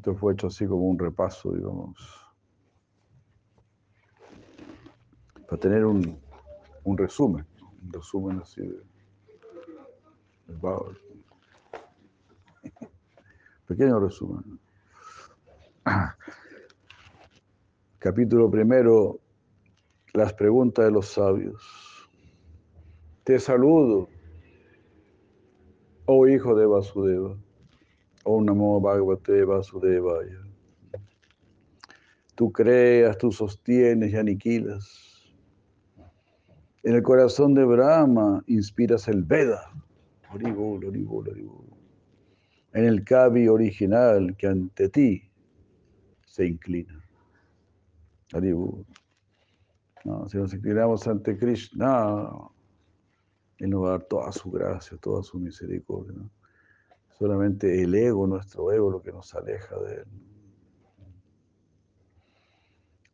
Esto fue hecho así como un repaso, digamos, para tener un, resumen, un resumen así de. Pequeño resumen. Capítulo primero, las preguntas de los sabios. Te saludo, oh hijo de Vasudeva, oh Namo Bhagavate Vasudevaya. Tú creas, tú sostienes y aniquilas. En el corazón de Brahma inspiras el Veda. Oribol, oribol, oribol. En el Kavi original que ante ti se inclina. Haribol. No, si nos inclinamos ante Krishna, Él nos va a dar toda su gracia, toda su misericordia. Solamente el ego, nuestro ego, lo que nos aleja de Él.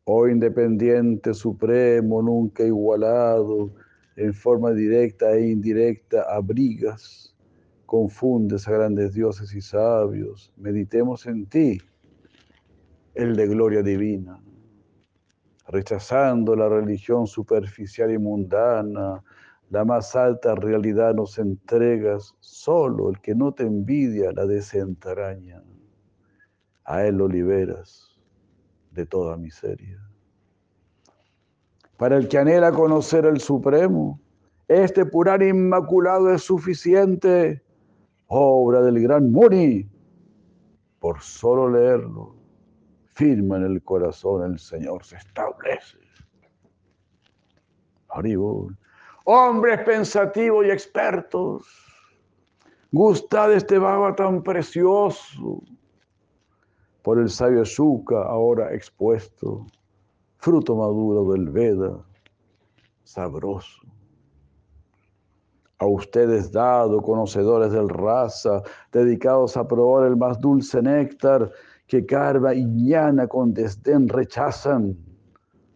Oh independiente, supremo, nunca igualado, en forma directa e indirecta, abrigas, confundes a grandes dioses y sabios. Meditemos en ti, el de gloria divina rechazando la religión superficial y mundana, la más alta realidad nos entregas, solo el que no te envidia la desentraña. A él lo liberas de toda miseria. Para el que anhela conocer el Supremo, este purar inmaculado es suficiente, obra del gran Muni, por solo leerlo firma en el corazón, el Señor se establece. Haribol. Hombres pensativos y expertos, gustad este baba tan precioso por el sabio Shuka ahora expuesto, fruto maduro del Veda, sabroso. A ustedes dado, conocedores del raza, dedicados a probar el más dulce néctar, que Carva y Ñana con desdén rechazan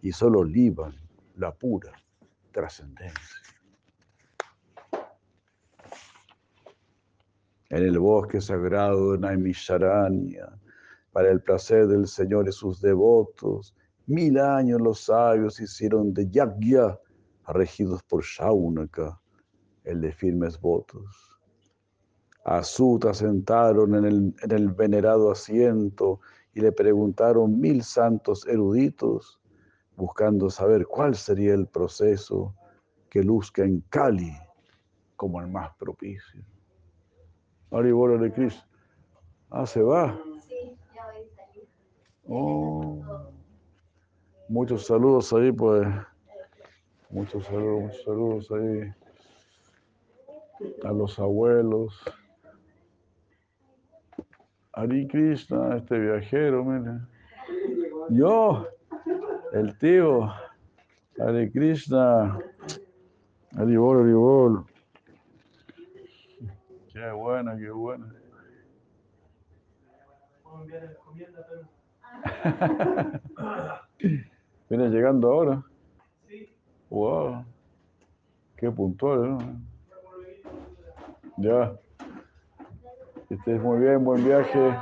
y solo liban la pura trascendencia. En el bosque sagrado de Naimisharanya, para el placer del Señor y sus devotos, mil años los sabios hicieron de Yagya, regidos por Shaunaka, el de firmes votos. A Suta sentaron en el, en el venerado asiento y le preguntaron mil santos eruditos, buscando saber cuál sería el proceso que luzca en Cali como el más propicio. Aribola de Cristo. Ah, se va. Oh, muchos saludos ahí, pues. Muchos saludos, muchos saludos ahí a los abuelos. Hari Krishna, este viajero, mire. Yo, el tío, Hari Krishna, Haribol. Qué buena, qué buena. Viene llegando ahora. Wow. Qué puntual, ¿no? Ya. Que estés muy bien, buen viaje.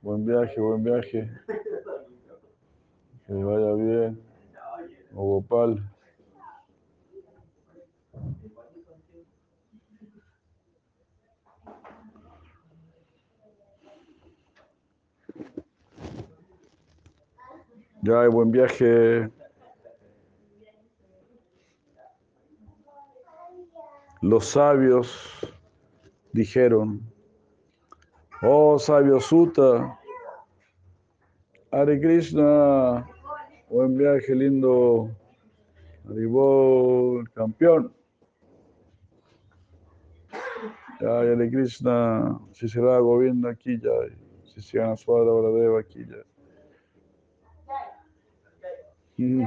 Buen viaje, buen viaje. Que vaya bien. O Gopal. Ya, buen viaje. Los sabios dijeron, oh sabio Suta, Hare Krishna, buen viaje lindo, Haribol, campeón. Ya, Hare Krishna, si se va Govinda aquí ya, si se gana Suadra Varadeva aquí ya. Mm.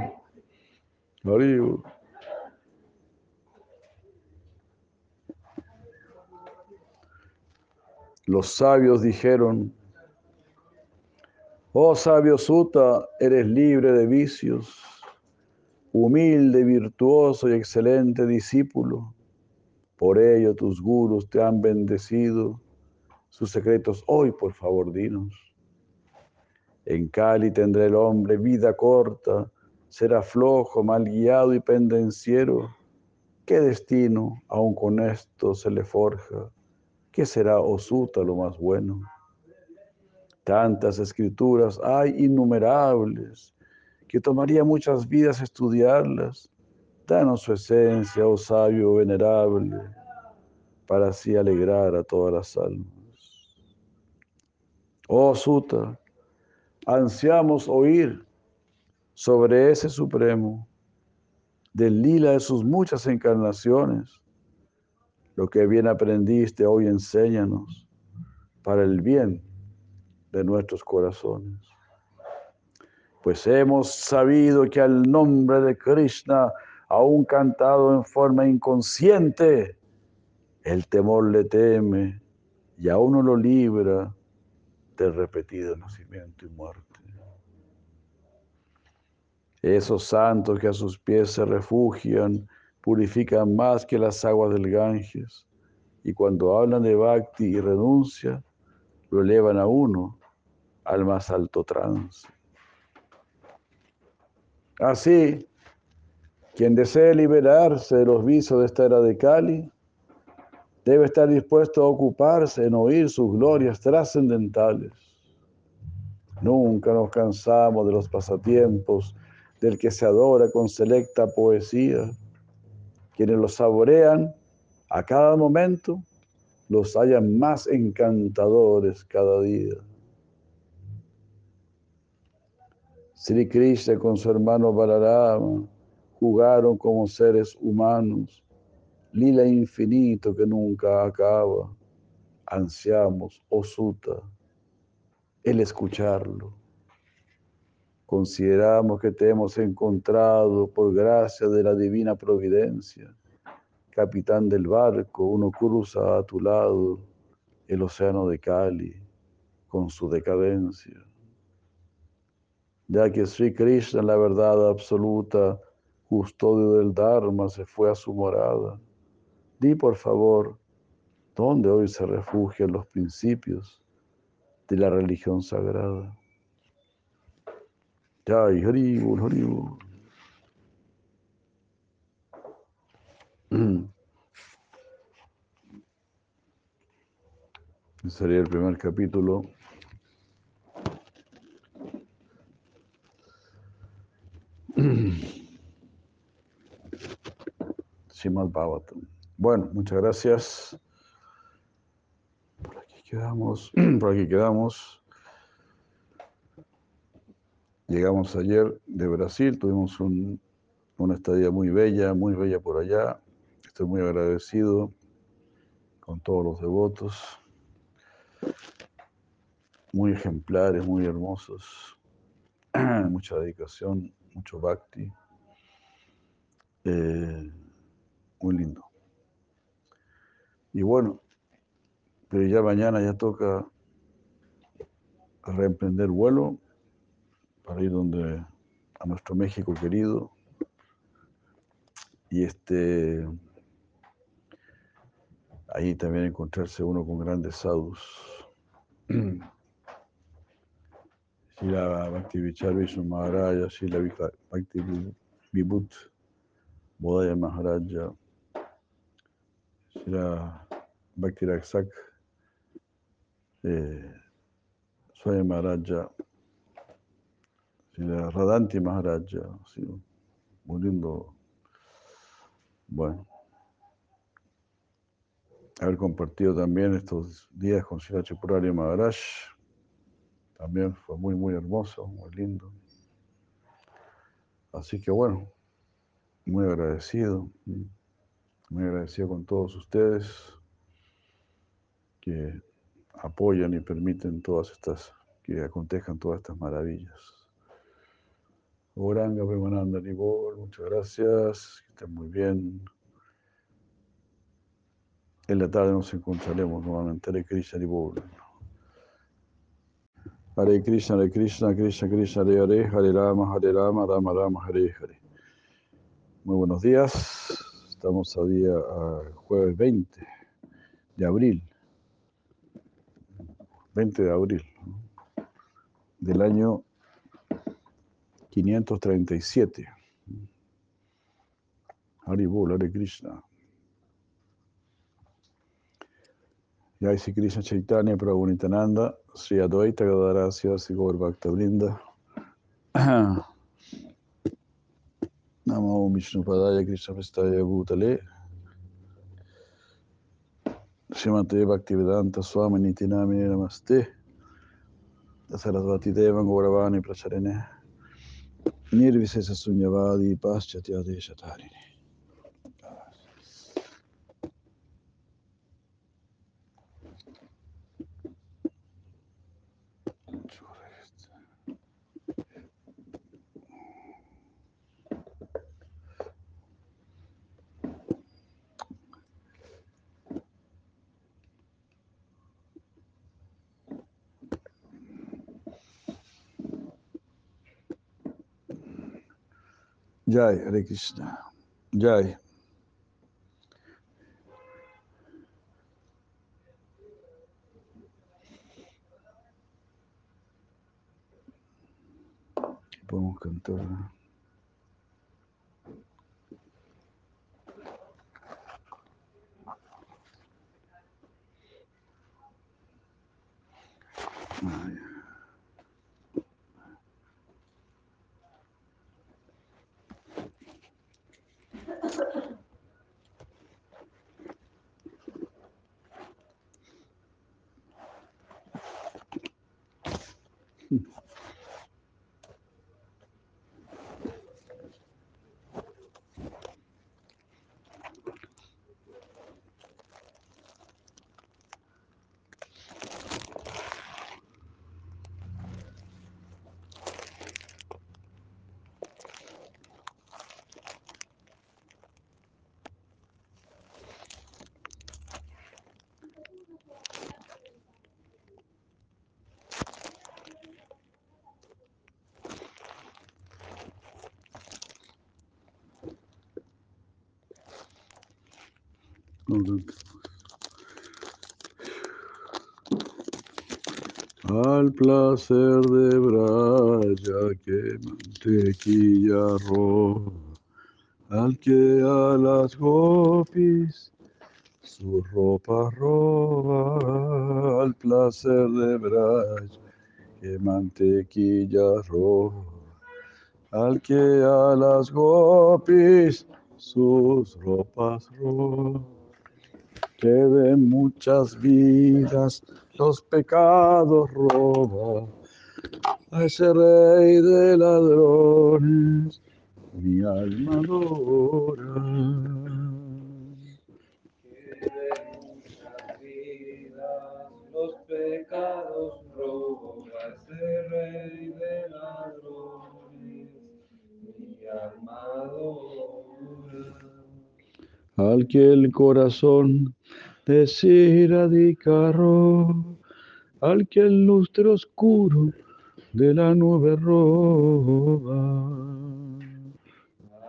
Los sabios dijeron, oh sabio Suta, eres libre de vicios, humilde, virtuoso y excelente discípulo. Por ello tus gurus te han bendecido, sus secretos hoy, por favor, dinos. En Cali tendrá el hombre vida corta, será flojo, mal guiado y pendenciero. ¿Qué destino aún con esto se le forja? ¿Qué será Osuta lo más bueno? Tantas escrituras hay innumerables que tomaría muchas vidas estudiarlas. Danos su esencia, oh sabio venerable, para así alegrar a todas las almas. Oh Suta, ansiamos oír sobre ese Supremo, del lila de sus muchas encarnaciones. Lo que bien aprendiste hoy enséñanos para el bien de nuestros corazones. Pues hemos sabido que al nombre de Krishna, aún cantado en forma inconsciente, el temor le teme y aún no lo libra del repetido nacimiento y muerte. Esos santos que a sus pies se refugian purifican más que las aguas del Ganges y cuando hablan de bhakti y renuncia, lo elevan a uno al más alto trance. Así, quien desee liberarse de los vicios de esta era de Cali, debe estar dispuesto a ocuparse en oír sus glorias trascendentales. Nunca nos cansamos de los pasatiempos del que se adora con selecta poesía. Quienes los saborean a cada momento, los hallan más encantadores cada día. Sri Krishna con su hermano Balarama jugaron como seres humanos lila infinito que nunca acaba. Ansiamos, oh Suta, el escucharlo. Consideramos que te hemos encontrado por gracia de la divina providencia. Capitán del barco, uno cruza a tu lado el océano de Cali con su decadencia. Ya que Sri Krishna, la verdad absoluta, custodio del Dharma, se fue a su morada Di por favor, ¿dónde hoy se refugian los principios de la religión sagrada? Jai, Haribul, Haribul. sería el primer capítulo. Simad Bhavatam. Bueno, muchas gracias. Por aquí quedamos, por aquí quedamos. Llegamos ayer de Brasil, tuvimos una estadía muy bella, muy bella por allá. Estoy muy agradecido con todos los devotos, muy ejemplares, muy hermosos, mucha dedicación, mucho bhakti, eh, muy lindo. Y bueno, pero ya mañana ya toca reemprender vuelo para ir donde a nuestro México querido. Y este ahí también encontrarse uno con grandes sadhus. Shila Bhakti Vichar Vishnu Maharaja, Shila Bhakti Vibhut Bodhaya Maharaja, Shila Bhakti Raksak, eh, Swami Maharaja, Radanti Maharaja, muy lindo. Bueno, haber compartido también estos días con Sila Maharaj, también fue muy, muy hermoso, muy lindo. Así que bueno, muy agradecido, muy agradecido con todos ustedes que apoyan y permiten todas estas, que acontezcan todas estas maravillas. Oranga Premananda Nibol, muchas gracias, que estén muy bien. En la tarde nos encontraremos nuevamente. Hare Krishna Nibol. Hare Krishna, Hare Krishna, Krishna Krishna, Hare Hare, Hare Rama, Hare Rama, Rama Rama, Hare Hare. Muy buenos días. Estamos a día a jueves 20 de abril 20 de abril del año 537. Haribol, Hare Krishna. Jai Sri Krishna Chaitanya Prabhu Nitananda, Sri Advaita Gadarasya, Sri Gaur Bhakta Brinda. Namo Vishnu Padaya Krishna Prestaya Bhutale. Shrimate Bhaktivedanta Swami Nitinamine Namaste. Sarasvati Devan Gauravani Pracharene. Mir bi se sasunjavali, pašćati, a dišatarini. Jai, Hare Krishna. Jai. Podemos cantar. Ay. Al placer de Braya que mantequilla roba, al que a las gopis su ropa roba, al placer de Braya que mantequilla roba, al que a las gopis sus ropas roba que de muchas vidas los pecados roba. A ese rey de ladrones, mi alma adora. De muchas vidas los pecados roba. A ese rey de ladrones, mi alma adora. Al que el corazón desiradicaró, al que el lustre oscuro de la nube roba.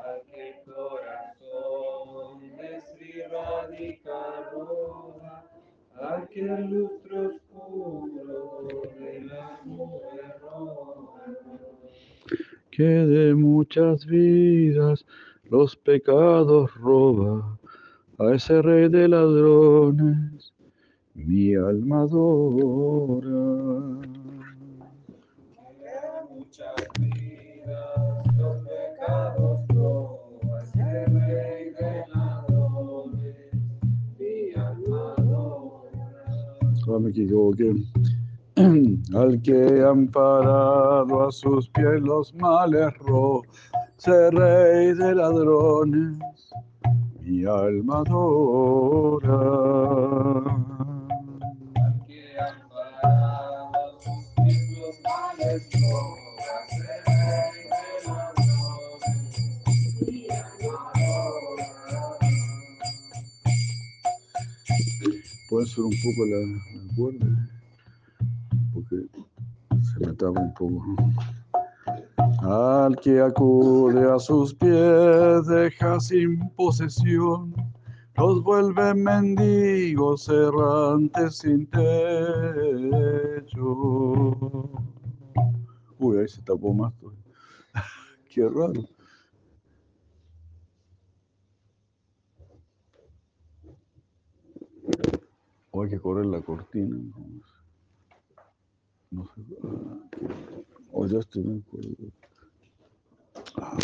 Al que el corazón de Sri Radhika roba, al que el lustro oscuro de la nube roba. que de muchas vidas los pecados roba, a ese rey de ladrones, mi alma adora. Ah, me equivoqué. Al que han parado a sus pies los males ese rey de ladrones, mi alma adora. que los males mi alma adora. Un poco la, la cuerda, porque se me tapa un poco. Al que acude a sus pies deja sin posesión los vuelve mendigos errantes sin techo. Uy, ahí se tapó más. Qué raro. O hay que correr la cortina. No sé. O ya estoy en Esta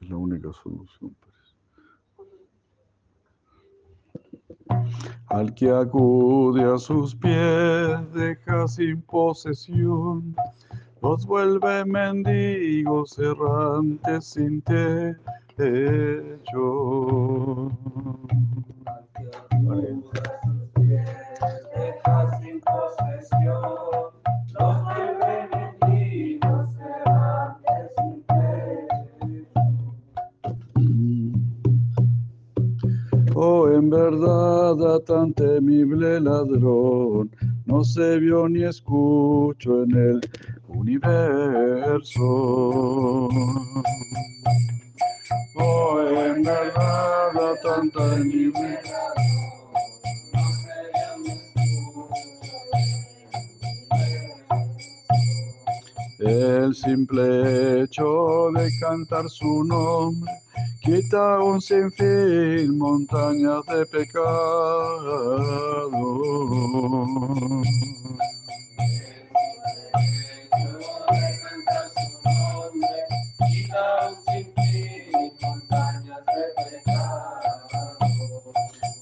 es la única solución. Al que acude a sus pies deja sin posesión, los vuelve mendigos errantes sin techo. Al en verdad, tan temible ladrón, no se vio ni escucho en el universo. Oh, en verdad, tan temible El simple hecho de cantar su nombre quita un sinfín montañas de pecado.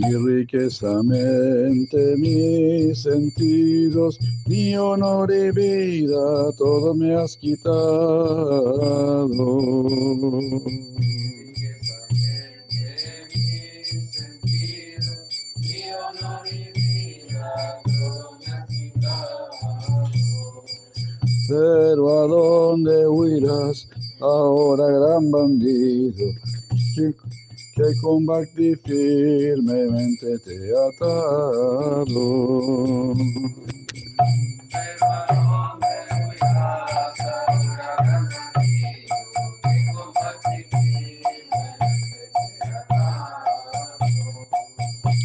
Mi riqueza, mente, mis sentidos, mi honor y vida, todo me has quitado. Pero a dónde huirás ahora, gran bandido, que combate firmemente te atado.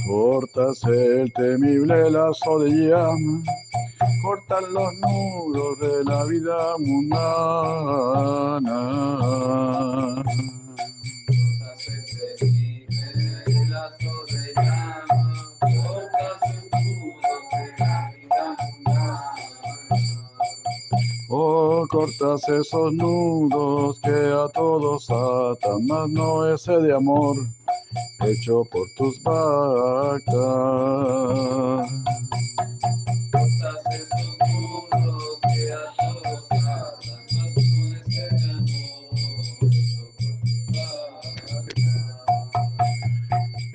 Cortas el temible lazo de llama, cortas los nudos de la vida mundana. Cortas esos nudos que a todos atan, mas no ese de amor hecho por tus vacas.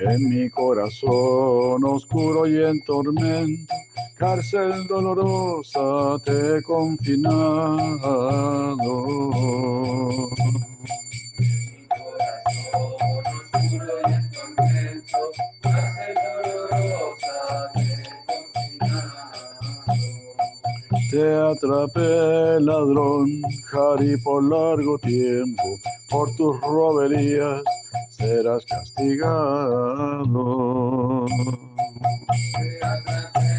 En mi corazón oscuro y en tormento cárcel dolorosa te he confinado. Te atrapé, ladrón, Jari, por largo tiempo, por tus roberías serás castigado. Te atrapé,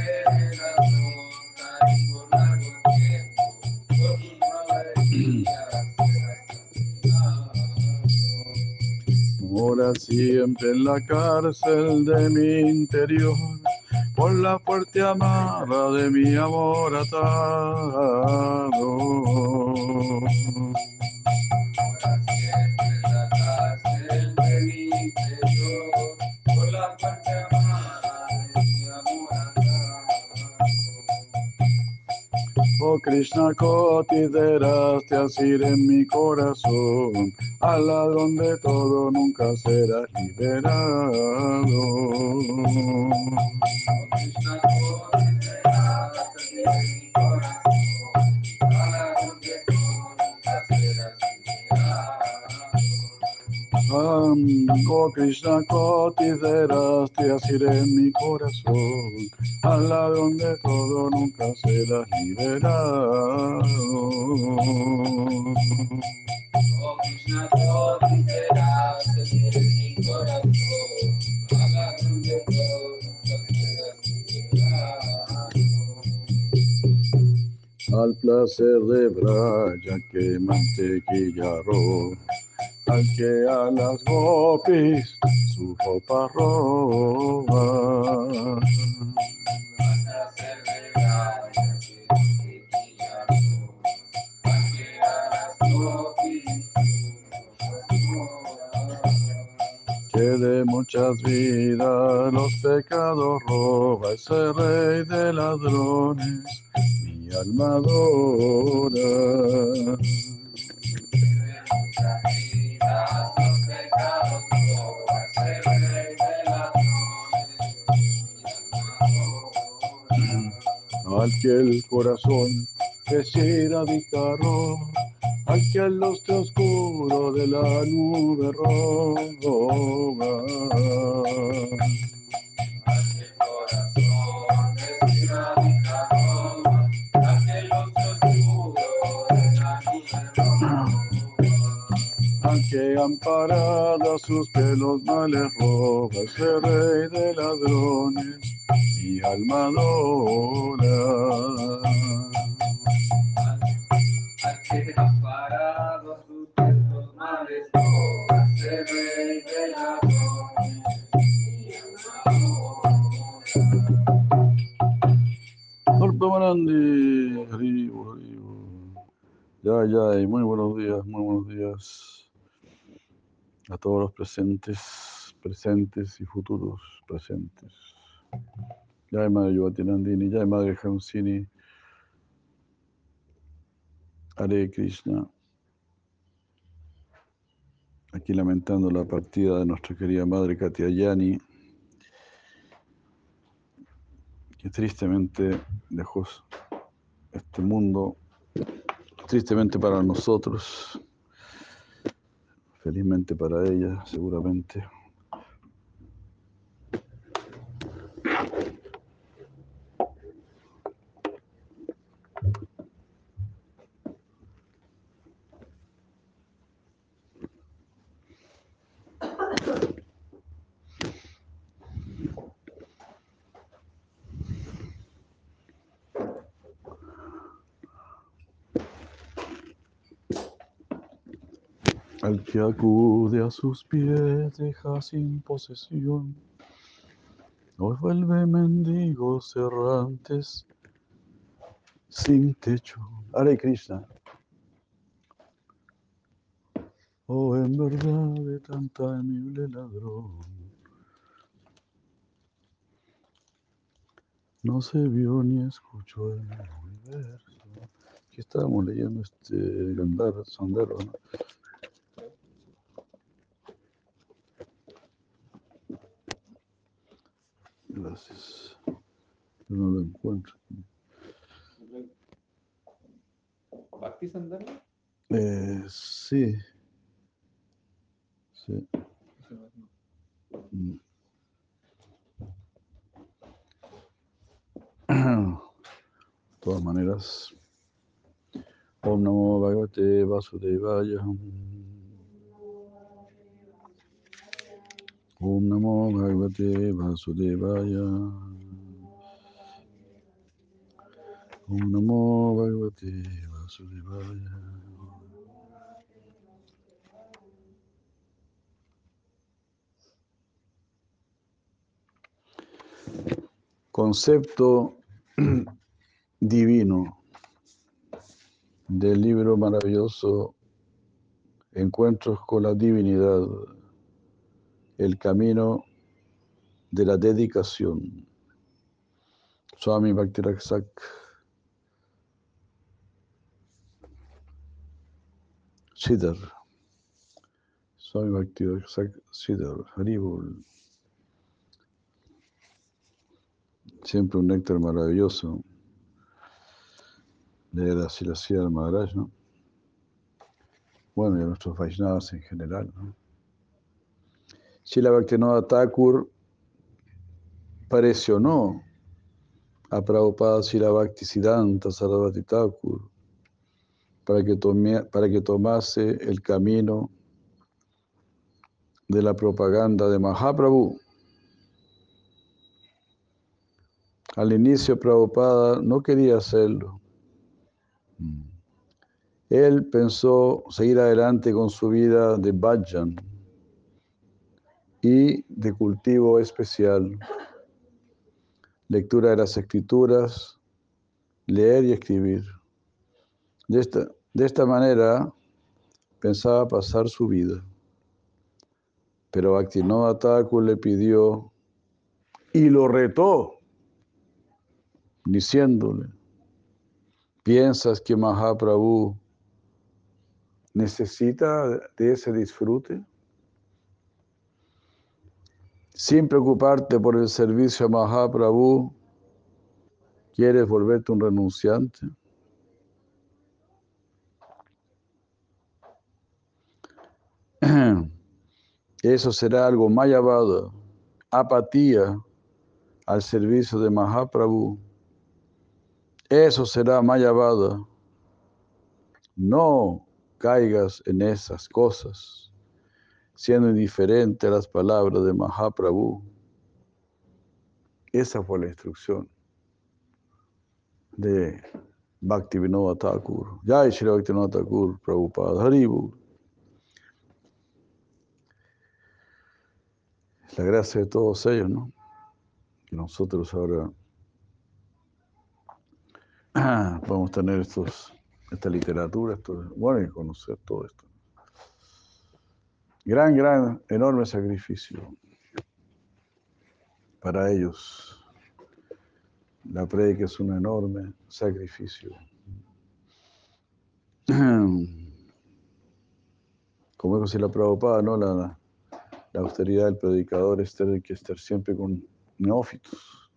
Mora siempre en la cárcel de mi interior, por la fuerte amarra de mi amor atado. Oh Krishna consideras así en mi corazón, al ladrón de todo nunca serás liberado. Oh Krishna, consideraste así en mi corazón, al ladrón de todo nunca serás liberado. Krishna, consideraste así en mi corazón, al ladrón de todo. Al placer de Braya que mantequilla roja al que a las gopis su ropa roba. Que de muchas vidas los pecados roba ese rey de ladrones, mi alma adora. Al que el corazón quisiera carro, al que el lustre oscuro de la nube roba. Aunque amparada sus pelos males roba ese rey de ladrones mi alma adora. Al que amparado sus pelos males roba ese rey de ladrones, mi alma adora. Haribo. Ya, ya, muy buenos días, muy buenos días a todos los presentes, presentes y futuros presentes. Ya, Madre Yuvatinandini, ya, Madre Hamsini, Hare Krishna. Aquí lamentando la partida de nuestra querida Madre Katia Yani, que tristemente dejó este mundo, tristemente para nosotros, felizmente para ella, seguramente. Al que acude a sus pies deja sin posesión, nos vuelve mendigos errantes sin techo. Hare Krishna. Oh, en verdad de tan temible ladrón, no se vio ni escuchó el universo. Aquí estábamos leyendo este Gandhar Sandero, ¿no? Gracias. Yo no lo encuentro. ¿Bhakti Sandal? Eh, sí. Sí. Mm. De todas maneras. Om Namo Bhagavate Vasudevaya. Om Namo Bhagavate Vasudevaya. Concepto divino del libro maravilloso Encuentros con la Divinidad, el camino de la dedicación. Swami Bhaktiraksak Siddhar. Swami Bhakti Siddhar, Haribol. Siempre un néctar maravilloso. Así la del Maharaj, ¿no? Bueno, y a nuestros Vaishnavas en general, ¿no? Shila Bhaktivinoda Thakur presionó a Prabhupada Shila Bhakti Siddhanta Sarasvati Thakur para que, para que tomase el camino de la propaganda de Mahaprabhu. Al inicio Prabhupada no quería hacerlo. Él pensó seguir adelante con su vida de bhajan y de cultivo especial, lectura de las escrituras, leer y escribir. De esta, de esta manera pensaba pasar su vida. Pero Bhaktivinoda Thakur le pidió y lo retó, diciéndole, ¿piensas que Mahaprabhu necesita de ese disfrute? Sin preocuparte por el servicio a Mahaprabhu, ¿quieres volverte un renunciante? Eso será algo mayavada, apatía al servicio de Mahaprabhu. Eso será mayavada. No caigas en esas cosas, siendo indiferente a las palabras de Mahaprabhu. Esa fue la instrucción de Bhaktivinoda Thakur. Jai Shri Bhaktivinoda Thakur, Prabhupada Haribu. La gracia de todos ellos, ¿no? Que nosotros ahora podemos tener estos, esta literatura, esto, bueno, y conocer todo esto. Gran, gran, enorme sacrificio para ellos. La que es un enorme sacrificio. Como dijo si la Prabhupada, ¿no? La, la austeridad del predicador es tener que estar siempre con neófitos.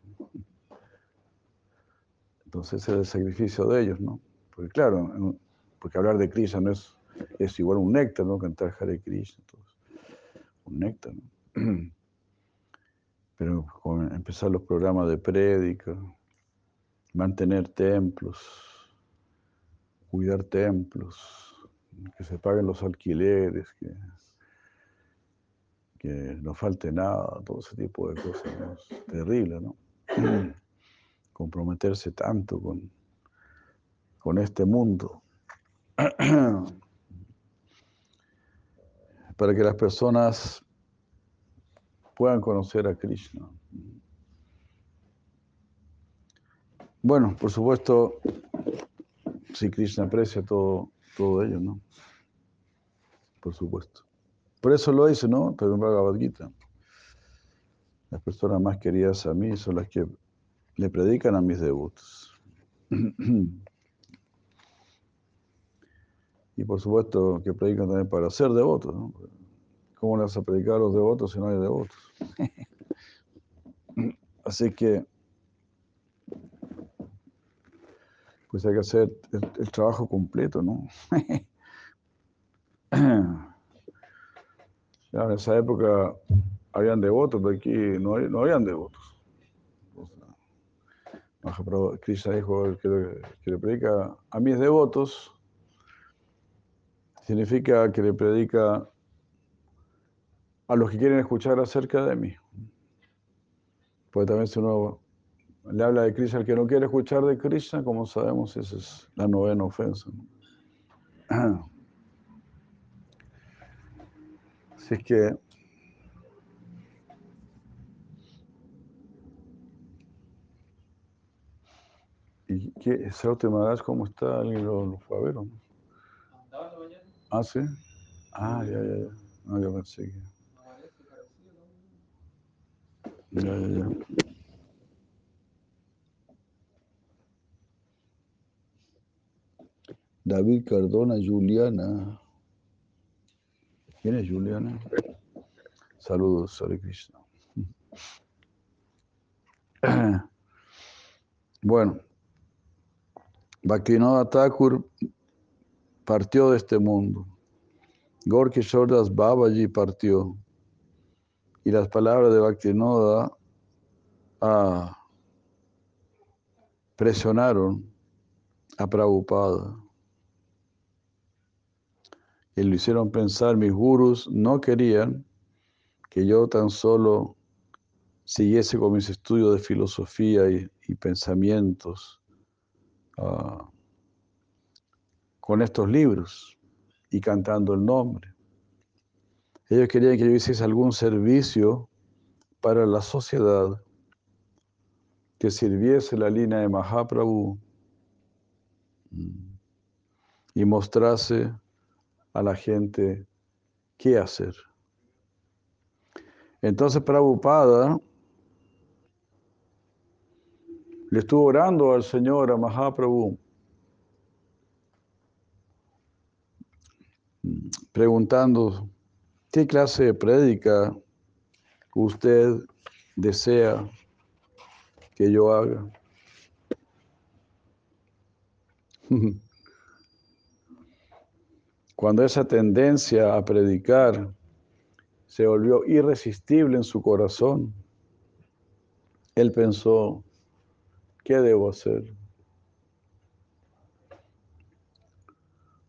Entonces es el sacrificio de ellos, ¿no? Porque claro, porque hablar de Krishna no es, es igual un néctar, ¿no? Cantar Hare Krishna, un néctar, ¿no? Pero empezar los programas de prédica, mantener templos, cuidar templos, que se paguen los alquileres, que que no falte nada, todo ese tipo de cosas. Es terrible, ¿no? Comprometerse tanto con, con este mundo. Para que las personas puedan conocer a Krishna. Bueno, por supuesto, si Krishna aprecia todo, todo ello, ¿no? Por supuesto. Por eso lo dice, ¿no? Pero en Bhagavad Gita. Las personas más queridas a mí son las que le predican a mis devotos. y por supuesto que predican también para ser devotos, ¿no? ¿Cómo le vas a predicar a los devotos si no hay devotos? Así que, pues hay que hacer el trabajo completo, ¿no? en esa época habían devotos, pero aquí no, no habían devotos. O Krishna dijo que, le predica a mis devotos, significa que le predica a los que quieren escuchar acerca de mí. Porque también si uno le habla de Krishna al que no quiere escuchar de Krishna, como sabemos, esa es la novena ofensa. Así es que ¿Y qué? ¿Sauti Maharaj cómo está? ¿Alguien lo, fue a ver o no? Ah, sí. Ah, ya, ya, ya. No, yo pensé que. Ya, ya, ya. David Cardona, Juliana. ¿Quién es Juliana? Saludos, Hare Krishna. Bueno, Bhaktivinoda Thakur partió de este mundo. Gorky Shordas Babaji partió. Y las palabras de Bhaktivinoda ah, presionaron a Prabhupada. Y lo hicieron pensar, mis gurus no querían que yo tan solo siguiese con mis estudios de filosofía y, pensamientos ah, con estos libros y cantando el nombre. Ellos querían que yo hiciese algún servicio para la sociedad que sirviese la línea de Mahaprabhu mm, y mostrase a la gente qué hacer. Entonces Prabhupada le estuvo orando al Señor, a Mahaprabhu, preguntando qué clase de prédica usted desea que yo haga. Cuando esa tendencia a predicar se volvió irresistible en su corazón, él pensó, ¿qué debo hacer?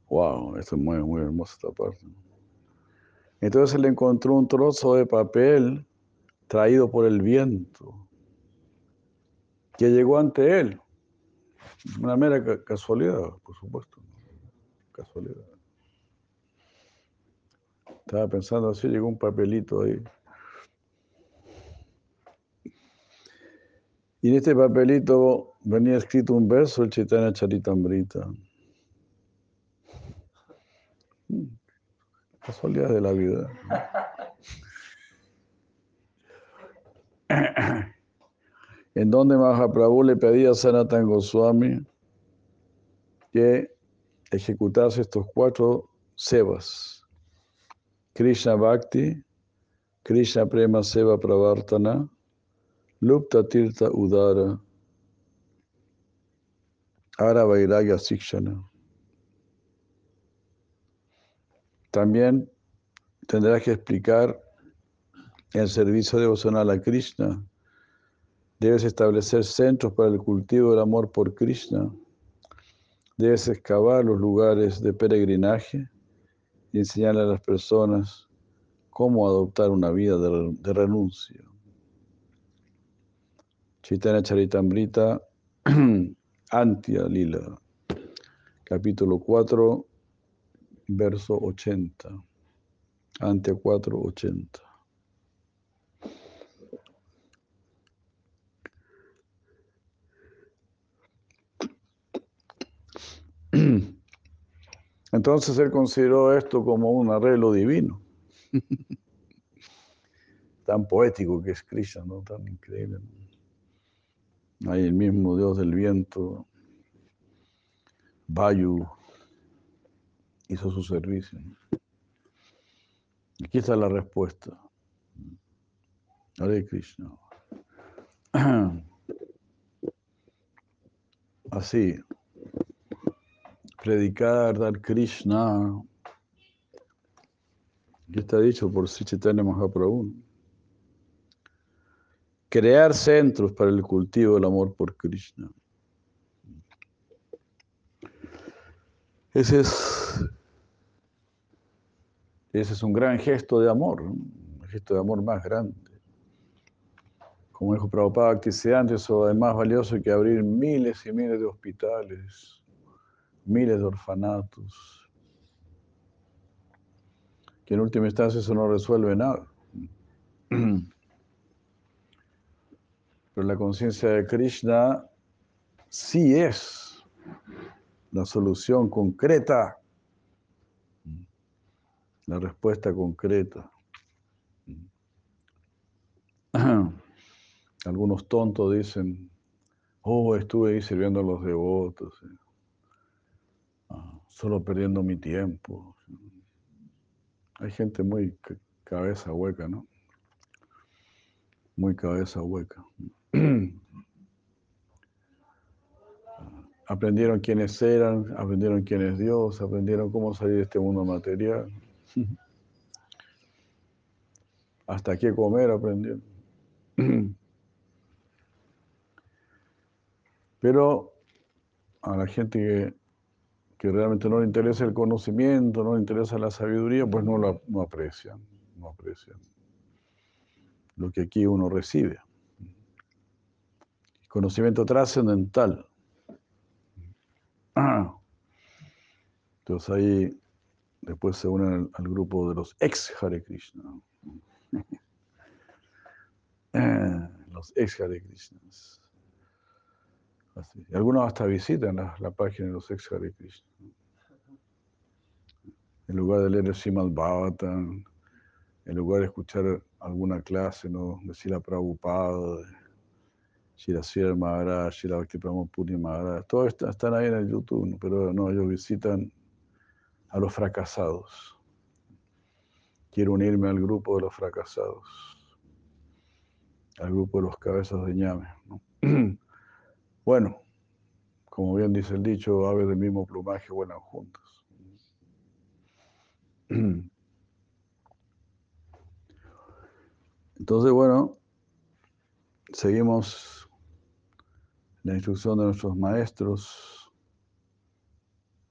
Wow, esto es muy, muy hermosa esta parte. Entonces él encontró un trozo de papel traído por el viento que llegó ante él. Una mera casualidad, por supuesto. Casualidad. Estaba pensando así, llegó un papelito ahí. Y en este papelito venía escrito un verso, el Chaitanya Charitamrita. Hmm, casualidad de la vida. en donde Mahaprabhu le pedía a Sanatan Goswami que ejecutase estos cuatro sevas. Krishna Bhakti, Krishna Prema Seva Pravartana, Lupta Tirta Udara, Ara Vairagya Sikshana. También tendrás que explicar el servicio devocional a Krishna. Debes establecer centros para el cultivo del amor por Krishna. Debes excavar los lugares de peregrinaje y enseñarle a las personas cómo adoptar una vida de, de renuncia. Chaitanya Charitamrita, Antya Lila, capítulo 4, verso 80. Antya 4, 80. Entonces él consideró esto como un arreglo divino. Tan poético que es Krishna, ¿no? Tan increíble. Hay el mismo Dios del viento, Vayu, hizo su servicio. Aquí está la respuesta. Hare Krishna. Así, predicar, dar Krishna. Aquí está dicho por Sri Chaitanya Mahaprabhu. Crear centros para el cultivo del amor por Krishna. Ese es, ese es un gran gesto de amor, un gesto de amor más grande. Como dijo Prabhupada antes, eso es más valioso que abrir miles y miles de hospitales, miles de orfanatos, que en última instancia eso no resuelve nada. Pero la conciencia de Krishna sí es la solución concreta, la respuesta concreta. Algunos tontos dicen, oh, estuve ahí sirviendo a los devotos, ah, solo perdiendo mi tiempo. Hay gente muy cabeza hueca, ¿no? Muy cabeza hueca. aprendieron quiénes eran, aprendieron quién es Dios, aprendieron cómo salir de este mundo material. Hasta qué comer aprendieron. Pero a la gente que, que, realmente no le interesa el conocimiento, no le interesa la sabiduría, pues no lo aprecian, no aprecian lo que aquí uno recibe. Conocimiento trascendental. Entonces ahí después se unen al, grupo de los ex Hare Krishna. los ex Hare Krishnas. Algunos hasta visitan la, página de los ex Hare Krishna. En lugar de leer el Srimad Bhavatan, en lugar de escuchar alguna clase, ¿no? de Sila Prabhupada, Shira Sri Maharaj, Shira Bhakti Puri Maharaj, todos están ahí en el YouTube, pero no, ellos visitan a los fracasados. Quiero unirme al grupo de los fracasados, al grupo de los cabezas de ñame. Bueno, como bien dice el dicho, aves del mismo plumaje vuelan juntas. Entonces, bueno, seguimos la instrucción de nuestros maestros,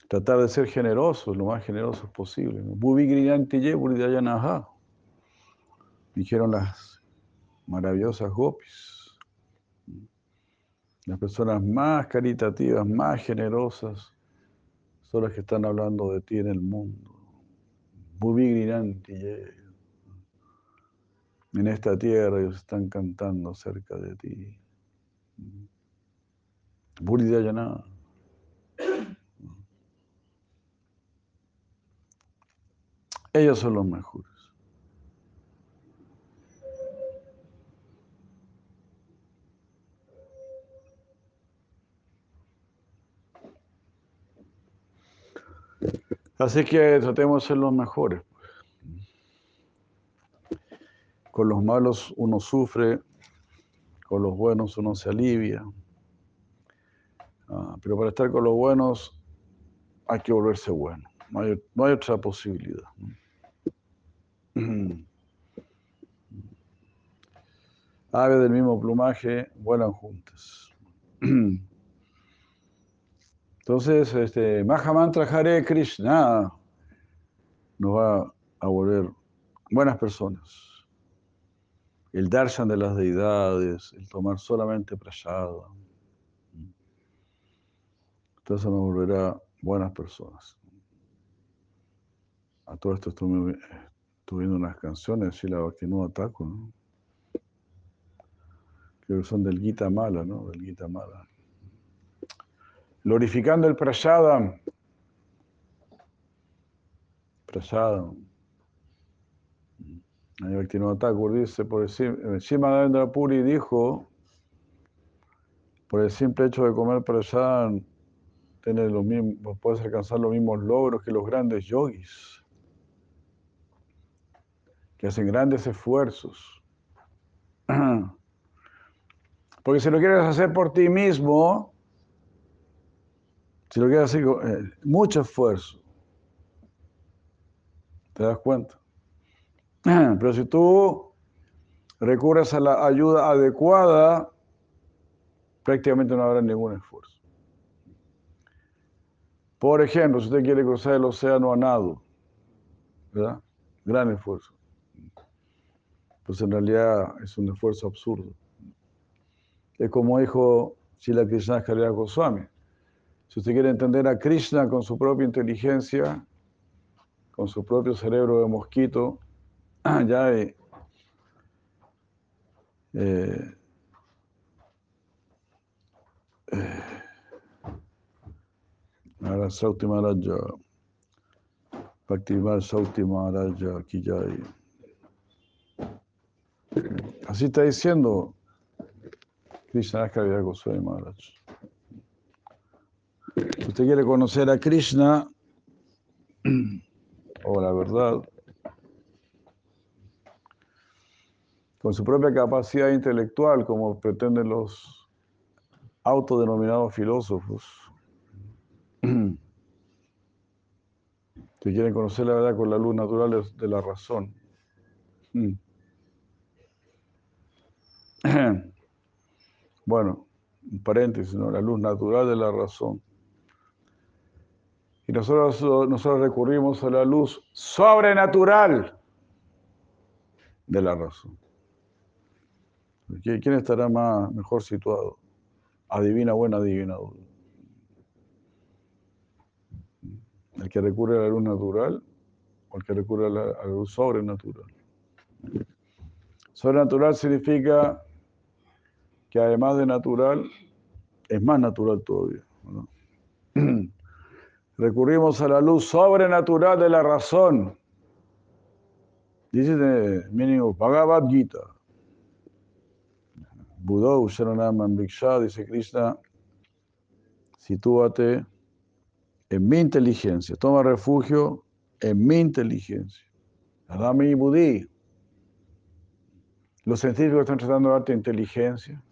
tratar de ser generosos, lo más generosos posible. Dijeron las maravillosas gopis. Las personas más caritativas, más generosas, son las que están hablando de ti en el mundo. En esta tierra ellos están cantando acerca de ti. Buridayana. Ellos son los mejores. Así que tratemos de ser los mejores. Con los malos uno sufre, con los buenos uno se alivia. Ah, pero para estar con los buenos hay que volverse bueno. No hay, otra posibilidad. Aves del mismo plumaje vuelan juntas. Entonces, este, Mahamantra Hare Krishna nos va a volver buenas personas. El darshan de las deidades, el tomar solamente prasada entonces nos volverá buenas personas. A todo esto estuve, viendo unas canciones, la Bhaktivinoda Thakur, ¿no? que son del Gita Mala, ¿no? Del Gita Mala. Glorificando el. Ahí Bhaktivinoda Thakur dice, por decir, Shima Puri dijo, por el simple hecho de comer Prashadam, tener los mismos, puedes alcanzar los mismos logros que los grandes yogis, que hacen grandes esfuerzos. Porque si lo quieres hacer por ti mismo, si lo quieres hacer eh, mucho esfuerzo, ¿te das cuenta? Pero si tú recurres a la ayuda adecuada, prácticamente no habrá ningún esfuerzo. Por ejemplo, si usted quiere cruzar el océano a nado, ¿verdad? Gran esfuerzo. Pues en realidad es un esfuerzo absurdo. Es como dijo Sila Krishna Goswami. Si usted quiere entender a Krishna con su propia inteligencia, con su propio cerebro de mosquito, ya hay, eh, eh, Ahora Sauti Maharaja, Bhaktivar Sauti Maharaja Kijai. Así está diciendo Krishna Kaviraj Goswami Maharaj. Usted quiere conocer a Krishna o la verdad, con su propia capacidad intelectual, como pretenden los autodenominados filósofos, si quieren conocer la verdad con la luz natural de la razón. Bueno, un paréntesis, ¿no? la luz natural de la razón. Y nosotros, nosotros recurrimos a la luz sobrenatural de la razón. ¿Quién estará más, mejor situado? Adivina buena, adivina ¿El que recurre a la luz natural o el que recurre a la, luz sobrenatural? Sobrenatural significa que además de natural, es más natural todavía. Recurrimos a la luz sobrenatural de la razón. Dice mínimo Bhagavad Gita. Buddha Sharanam Bhiksha, dice Krishna, sitúate en mi inteligencia, toma refugio en mi inteligencia. Adami Buddhi. Los científicos están tratando de darte inteligencia,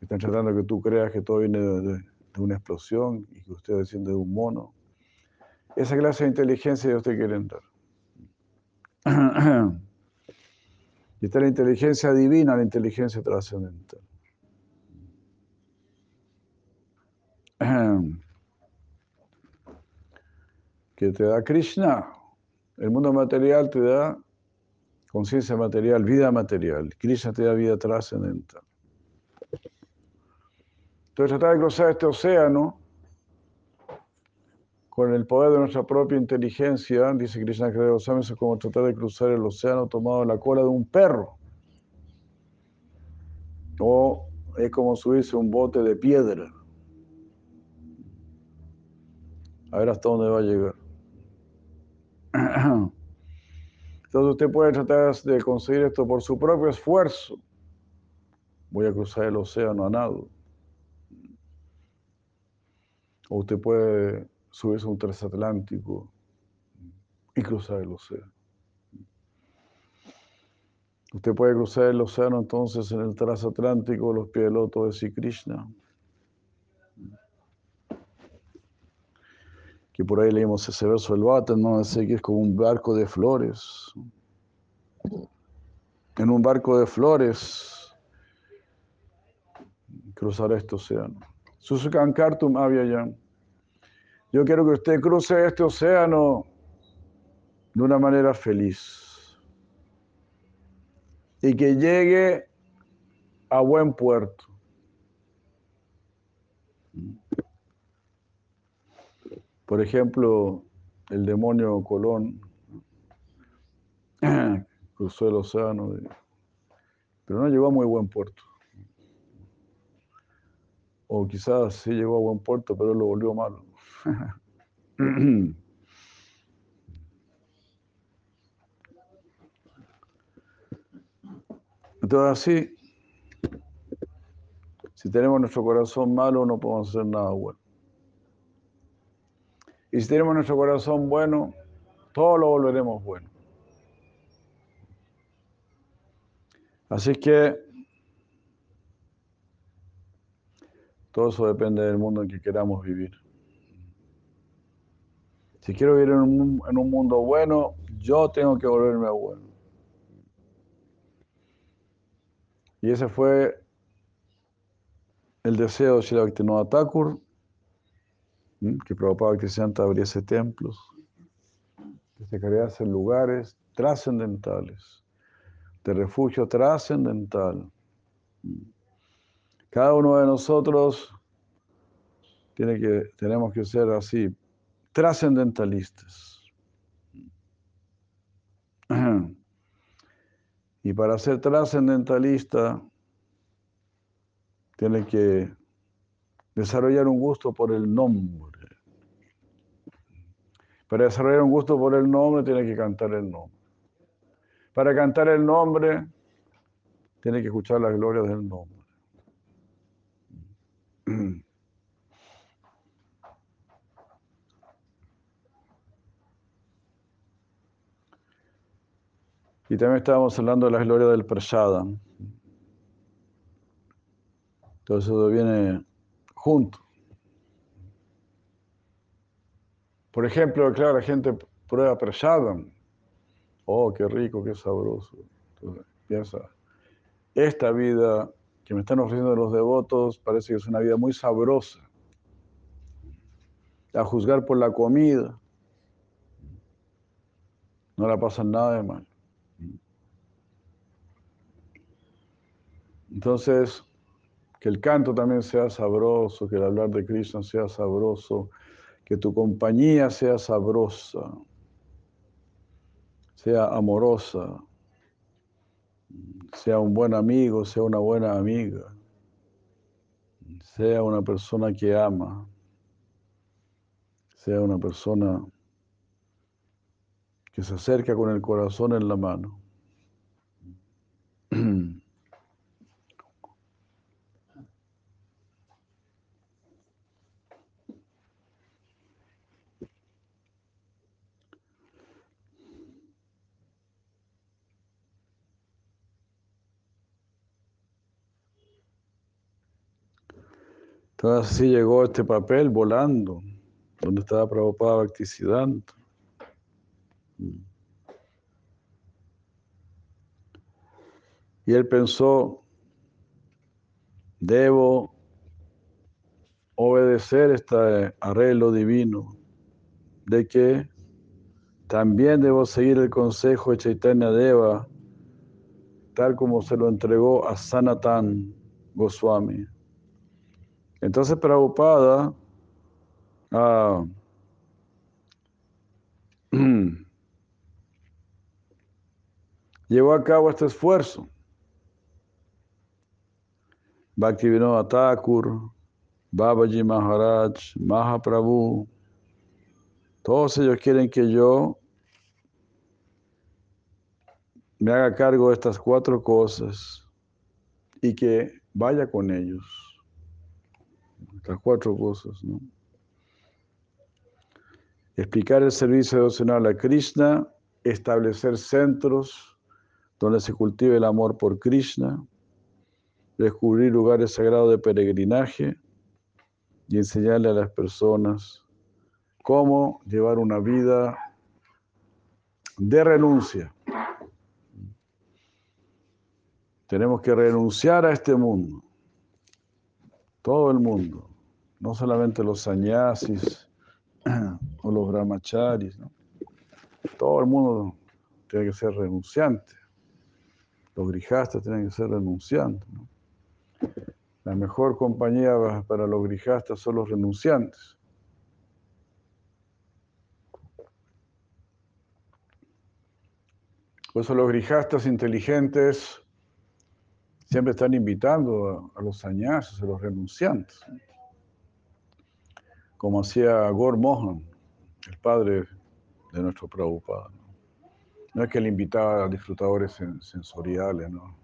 están tratando de que tú creas que todo viene de, una explosión y que usted desciende de un mono. Esa clase de inteligencia Dios te quiere dar. Y está la inteligencia divina, la inteligencia trascendental. Que te da Krishna. El mundo material te da conciencia material, vida material. Krishna te da vida trascendental. Entonces tratar de cruzar este océano con el poder de nuestra propia inteligencia, dice Krishna Goswami, es como tratar de cruzar el océano tomado en la cola de un perro. O es como subirse un bote de piedra. A ver hasta dónde va a llegar. Entonces usted puede tratar de conseguir esto por su propio esfuerzo. Voy a cruzar el océano a nado. O usted puede subirse a un transatlántico y cruzar el océano. Usted puede cruzar el océano entonces en el transatlántico los pies de Krishna. Que por ahí leímos ese verso del Bata, ¿no? Dice que es como un barco de flores. En un barco de flores cruzar este océano. Susukankartum Avyayam. Yo quiero que usted cruce este océano de una manera feliz y que llegue a buen puerto. Por ejemplo, el demonio Colón cruzó el océano, pero no llegó a muy buen puerto. O quizás sí llegó a buen puerto, pero lo volvió malo. Entonces si tenemos nuestro corazón malo, no podemos hacer nada bueno. Y si tenemos nuestro corazón bueno, todo lo volveremos bueno. Así que Todo eso depende del mundo en que queramos vivir. Si quiero vivir en un, mundo bueno, yo tengo que volverme bueno. Y ese fue el deseo de Sri Bhaktivinoda Thakur, que Prabhupada Bhaktisiddhanta abriese templos, que se creasen lugares trascendentales, de refugio trascendental. Cada uno de nosotros tiene que, tenemos que ser así, trascendentalistas. Y para ser trascendentalista, tiene que desarrollar un gusto por el nombre. Para desarrollar un gusto por el nombre, tiene que cantar el nombre. Para cantar el nombre, tiene que escuchar las glorias del nombre. Y también estábamos hablando de la gloria del prasada. Todo eso viene junto. Por ejemplo, claro, la gente prueba prasada. Oh, qué rico, qué sabroso. Entonces, piensa, esta vida que me están ofreciendo los devotos parece que es una vida muy sabrosa. A juzgar por la comida, no la pasan nada de mal. Entonces, que el canto también sea sabroso, que el hablar de Krishna sea sabroso, que tu compañía sea sabrosa, sea amorosa, sea un buen amigo, sea una buena amiga, sea una persona que ama, sea una persona que se acerca con el corazón en la mano. Entonces así llegó este papel volando, donde estaba Prabhupada Bhaktisiddhanta. Y él pensó, debo obedecer este arreglo divino, de que también debo seguir el consejo de Chaitanya Deva, tal como se lo entregó a Sanatan Goswami. Entonces Prabhupada ah, llevó a cabo este esfuerzo. Bhaktivinoda Thakur, Babaji Maharaj, Mahaprabhu, todos ellos quieren que yo me haga cargo de estas cuatro cosas y que vaya con ellos. Las cuatro cosas, ¿no? Explicar el servicio devocional a Krishna, establecer centros donde se cultive el amor por Krishna, descubrir lugares sagrados de peregrinaje y enseñarle a las personas cómo llevar una vida de renuncia. Tenemos que renunciar a este mundo, todo el mundo no solamente los sannyasis o los brahmacharis, ¿no? todo el mundo tiene que ser renunciante. Los grijastas tienen que ser renunciantes. ¿no? La mejor compañía para los grijastas son los renunciantes. Por eso los grijastas inteligentes siempre están invitando a, los sannyasis, a los renunciantes como hacía Gor Mohan, el padre de nuestro Prabhupada. No es que le invitaba a disfrutadores sensoriales, no.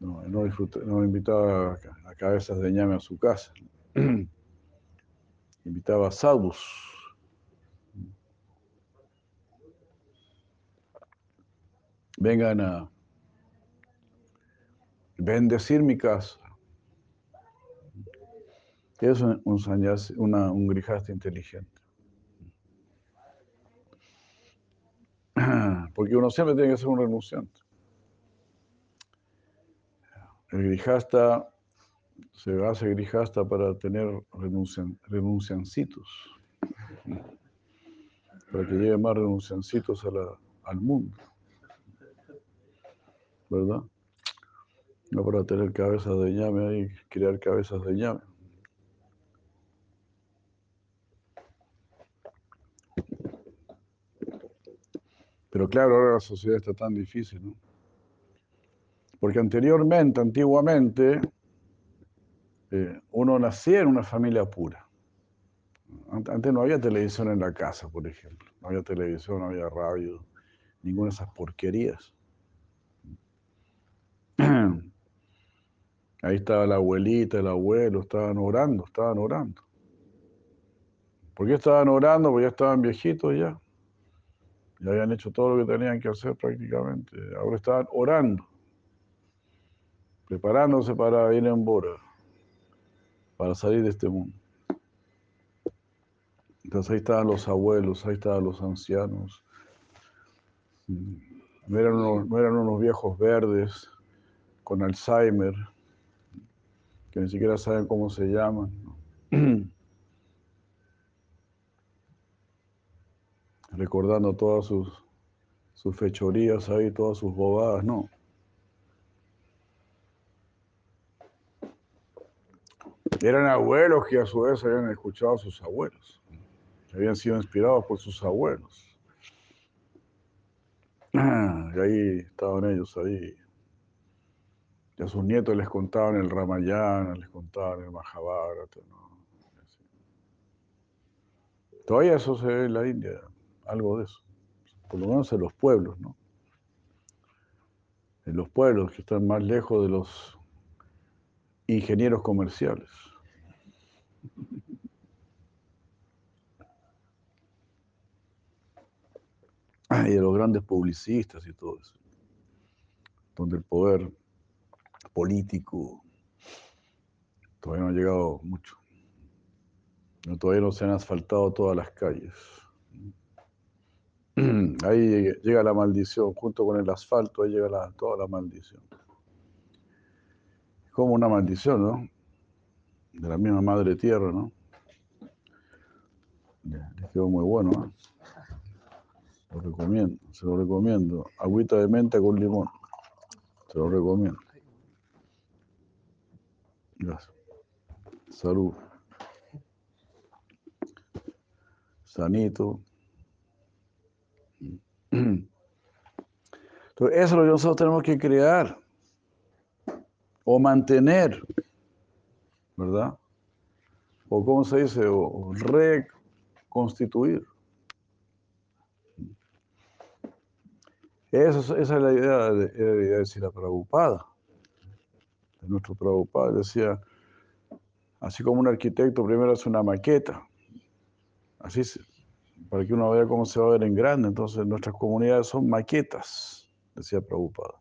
No, no, no invitaba a cabezas de ñame a su casa. invitaba a sadhus. Vengan a bendecir mi casa es un, un, un grijasta inteligente. Porque uno siempre tiene que ser un renunciante. El grijasta se hace grijasta para tener renuncian, renunciancitos. Para que llegue más renunciancitos al mundo. ¿Verdad? No para tener cabezas de llame ahí, crear cabezas de llame. Pero claro, ahora la sociedad está tan difícil, ¿no? Porque anteriormente, antiguamente, eh, uno nacía en una familia pura. Antes no había televisión en la casa, por ejemplo. No había televisión, no había radio, ninguna de esas porquerías. Ahí estaba la abuelita, el abuelo, estaban orando, estaban orando. ¿Por qué estaban orando? Porque ya estaban viejitos ya. Ya habían hecho todo lo que tenían que hacer prácticamente. Ahora estaban orando, preparándose para ir en Bora, para salir de este mundo. Entonces ahí estaban los abuelos, ahí estaban los ancianos. No eran unos, no eran unos viejos verdes con Alzheimer, que ni siquiera saben cómo se llaman. Recordando todas sus, sus fechorías ahí, todas sus bobadas, no. Eran abuelos que a su vez habían escuchado a sus abuelos, que habían sido inspirados por sus abuelos. Y ahí estaban ellos ahí. Y a sus nietos les contaban el Ramayana, les contaban el Mahabharata. Todavía eso se ve en la India, algo de eso. Por lo menos en los pueblos, ¿no? En los pueblos que están más lejos de los ingenieros comerciales. y de los grandes publicistas y todo eso, donde el poder político todavía no ha llegado mucho. Todavía no se han asfaltado todas las calles. Ahí llega la maldición, junto con el asfalto, ahí llega toda la maldición. Como una maldición, ¿no? De la misma madre tierra, ¿no? Les quedó muy bueno, ¿no? Lo recomiendo, se lo recomiendo. Agüita de menta con limón. Se lo recomiendo. Gracias. Salud. Sanito. Entonces, eso es lo que nosotros tenemos que crear o mantener, ¿verdad? O cómo se dice, o reconstituir. Esa, es la idea de, de decir la Prabhupada. De nuestro Prabhupada decía, así como un arquitecto primero hace una maqueta, así para que uno vea cómo se va a ver en grande. Entonces nuestras comunidades son maquetas, decía Prabhupada.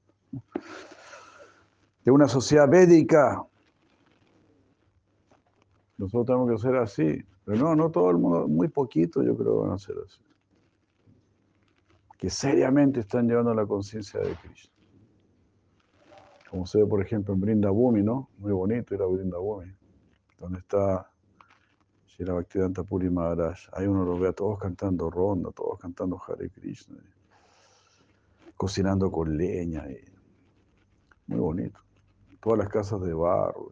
De una sociedad védica. Nosotros tenemos que ser así. Pero no, no todo el mundo, muy poquito yo creo van a ser así que seriamente están llevando la conciencia de Cristo. Como se ve, por ejemplo, en Brindabumi, ¿no? Muy bonito ir a Brindabumi, donde está Shira Bhaktivedanta Puri Maharaj. Ahí uno los ve a todos cantando ronda, todos cantando Hare Krishna, cocinando con leña. muy bonito. Todas las casas de barro.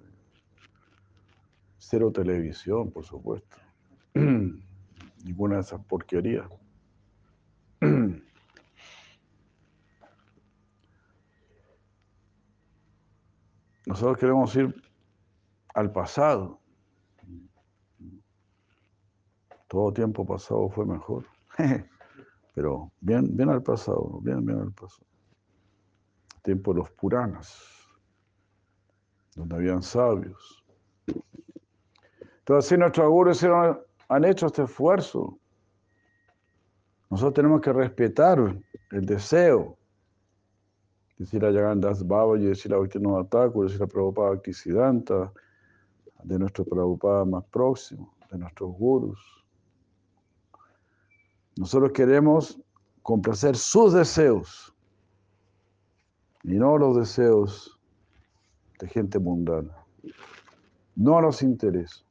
Cero televisión, por supuesto. Ninguna de esas porquerías. Nosotros queremos ir al pasado. Todo tiempo pasado fue mejor. Pero bien, bien al pasado, bien, bien al pasado. Tiempo de los Puranas, donde habían sabios. Entonces, si nuestros augurios han hecho este esfuerzo. Nosotros tenemos que respetar el deseo decir a Yagandas Baba y decir a Bhaktivinoda Thakur, decir a Prabhupada Bhaktisiddhanta, de nuestro Prabhupada más próximo, de nuestros gurus. Nosotros queremos complacer sus deseos y no los deseos de gente mundana. No nos interesa.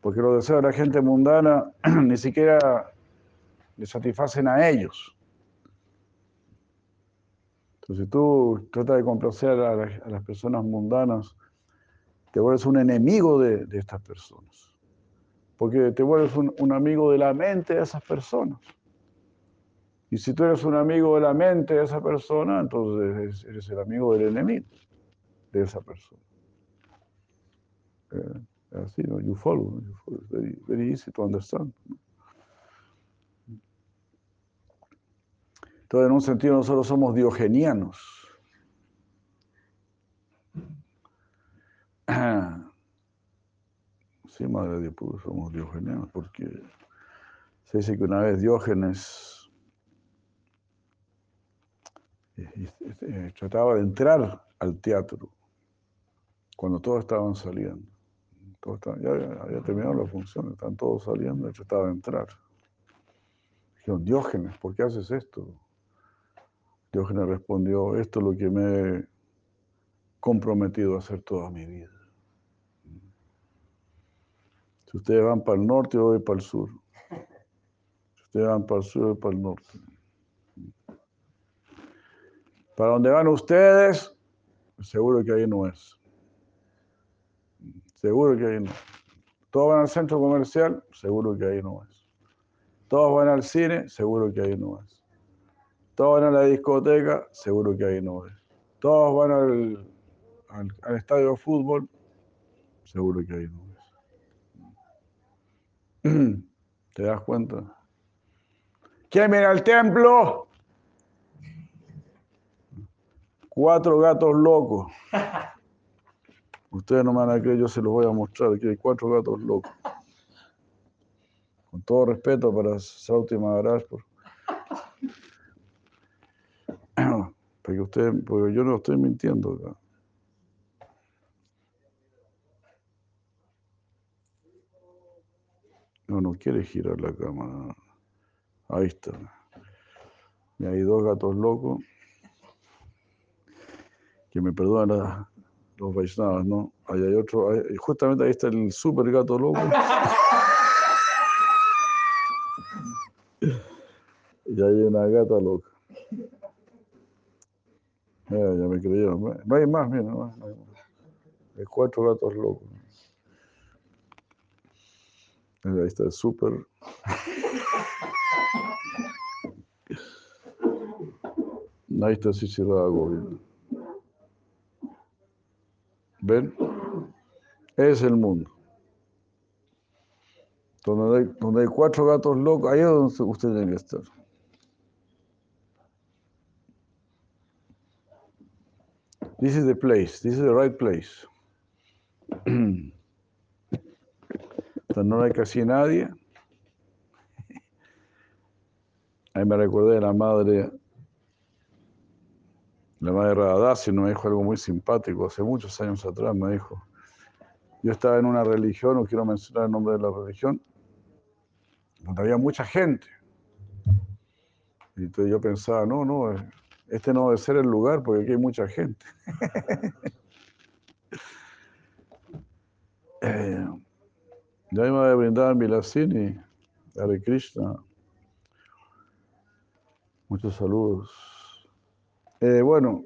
Porque los deseos de la gente mundana ni siquiera le satisfacen a ellos. Entonces, si tú tratas de complacer a, las personas mundanas, te vuelves un enemigo de, estas personas. Porque te vuelves un, amigo de la mente de esas personas. Y si tú eres un amigo de la mente de esa persona, entonces eres el amigo del enemigo de esa persona. Eh, así, ¿no? You follow, you follow. It's very, easy to understand. Entonces, en un sentido, nosotros somos diogenianos. Madre de Dios, somos diogenianos porque Se dice que una vez Diógenes eh, eh, trataba de entrar al teatro cuando todos estaban saliendo. ya había terminado la función, están todos saliendo y trataba de entrar. Dijeron, Diógenes, ¿por qué haces esto? Diógenes respondió, esto es lo que me he comprometido a hacer toda mi vida. Si ustedes van para el norte, yo voy para el sur. Si ustedes van para el sur, yo voy para el norte. Para donde van ustedes, seguro que ahí no es. Seguro que ahí no. Todos van al centro comercial, seguro que ahí no es. Todos van al cine, seguro que ahí no es. Todos van a la discoteca, seguro que ahí no es. Todos van al, al estadio de fútbol, seguro que ahí no es. ¿Te das cuenta? ¿Quién viene al templo? Cuatro gatos locos. Ustedes no me van a creer, yo se los voy a mostrar. Aquí hay cuatro gatos locos. Con todo respeto para Sauti Maharaj, por... porque usted, porque yo no estoy mintiendo No, quiere girar la cámara. Ahí está. Y hay dos gatos locos. Que me perdonan los Vaishnavas, ¿no? Ahí hay otro. justamente ahí está el super gato loco. y hay una gata loca. ya me creyeron. No hay más, mira, no. Hay cuatro gatos locos. Ahí está súper. Ahí está Sisirago. ¿Ven? Es el mundo. Donde hay, cuatro gatos locos, ahí es donde usted tiene estar. This is the place. This is the right place. no hay casi nadie. Ahí me recordé de la madre, la madre Radadasi, me dijo algo muy simpático hace muchos años atrás, me dijo, yo estaba en una religión, no quiero mencionar el nombre de la religión, donde había mucha gente. Y entonces yo pensaba, no, no, este no debe ser el lugar porque aquí hay mucha gente. eh, Jai Madre Vrindavan Vilasini, Hare Krishna. Muchos saludos. Eh, bueno,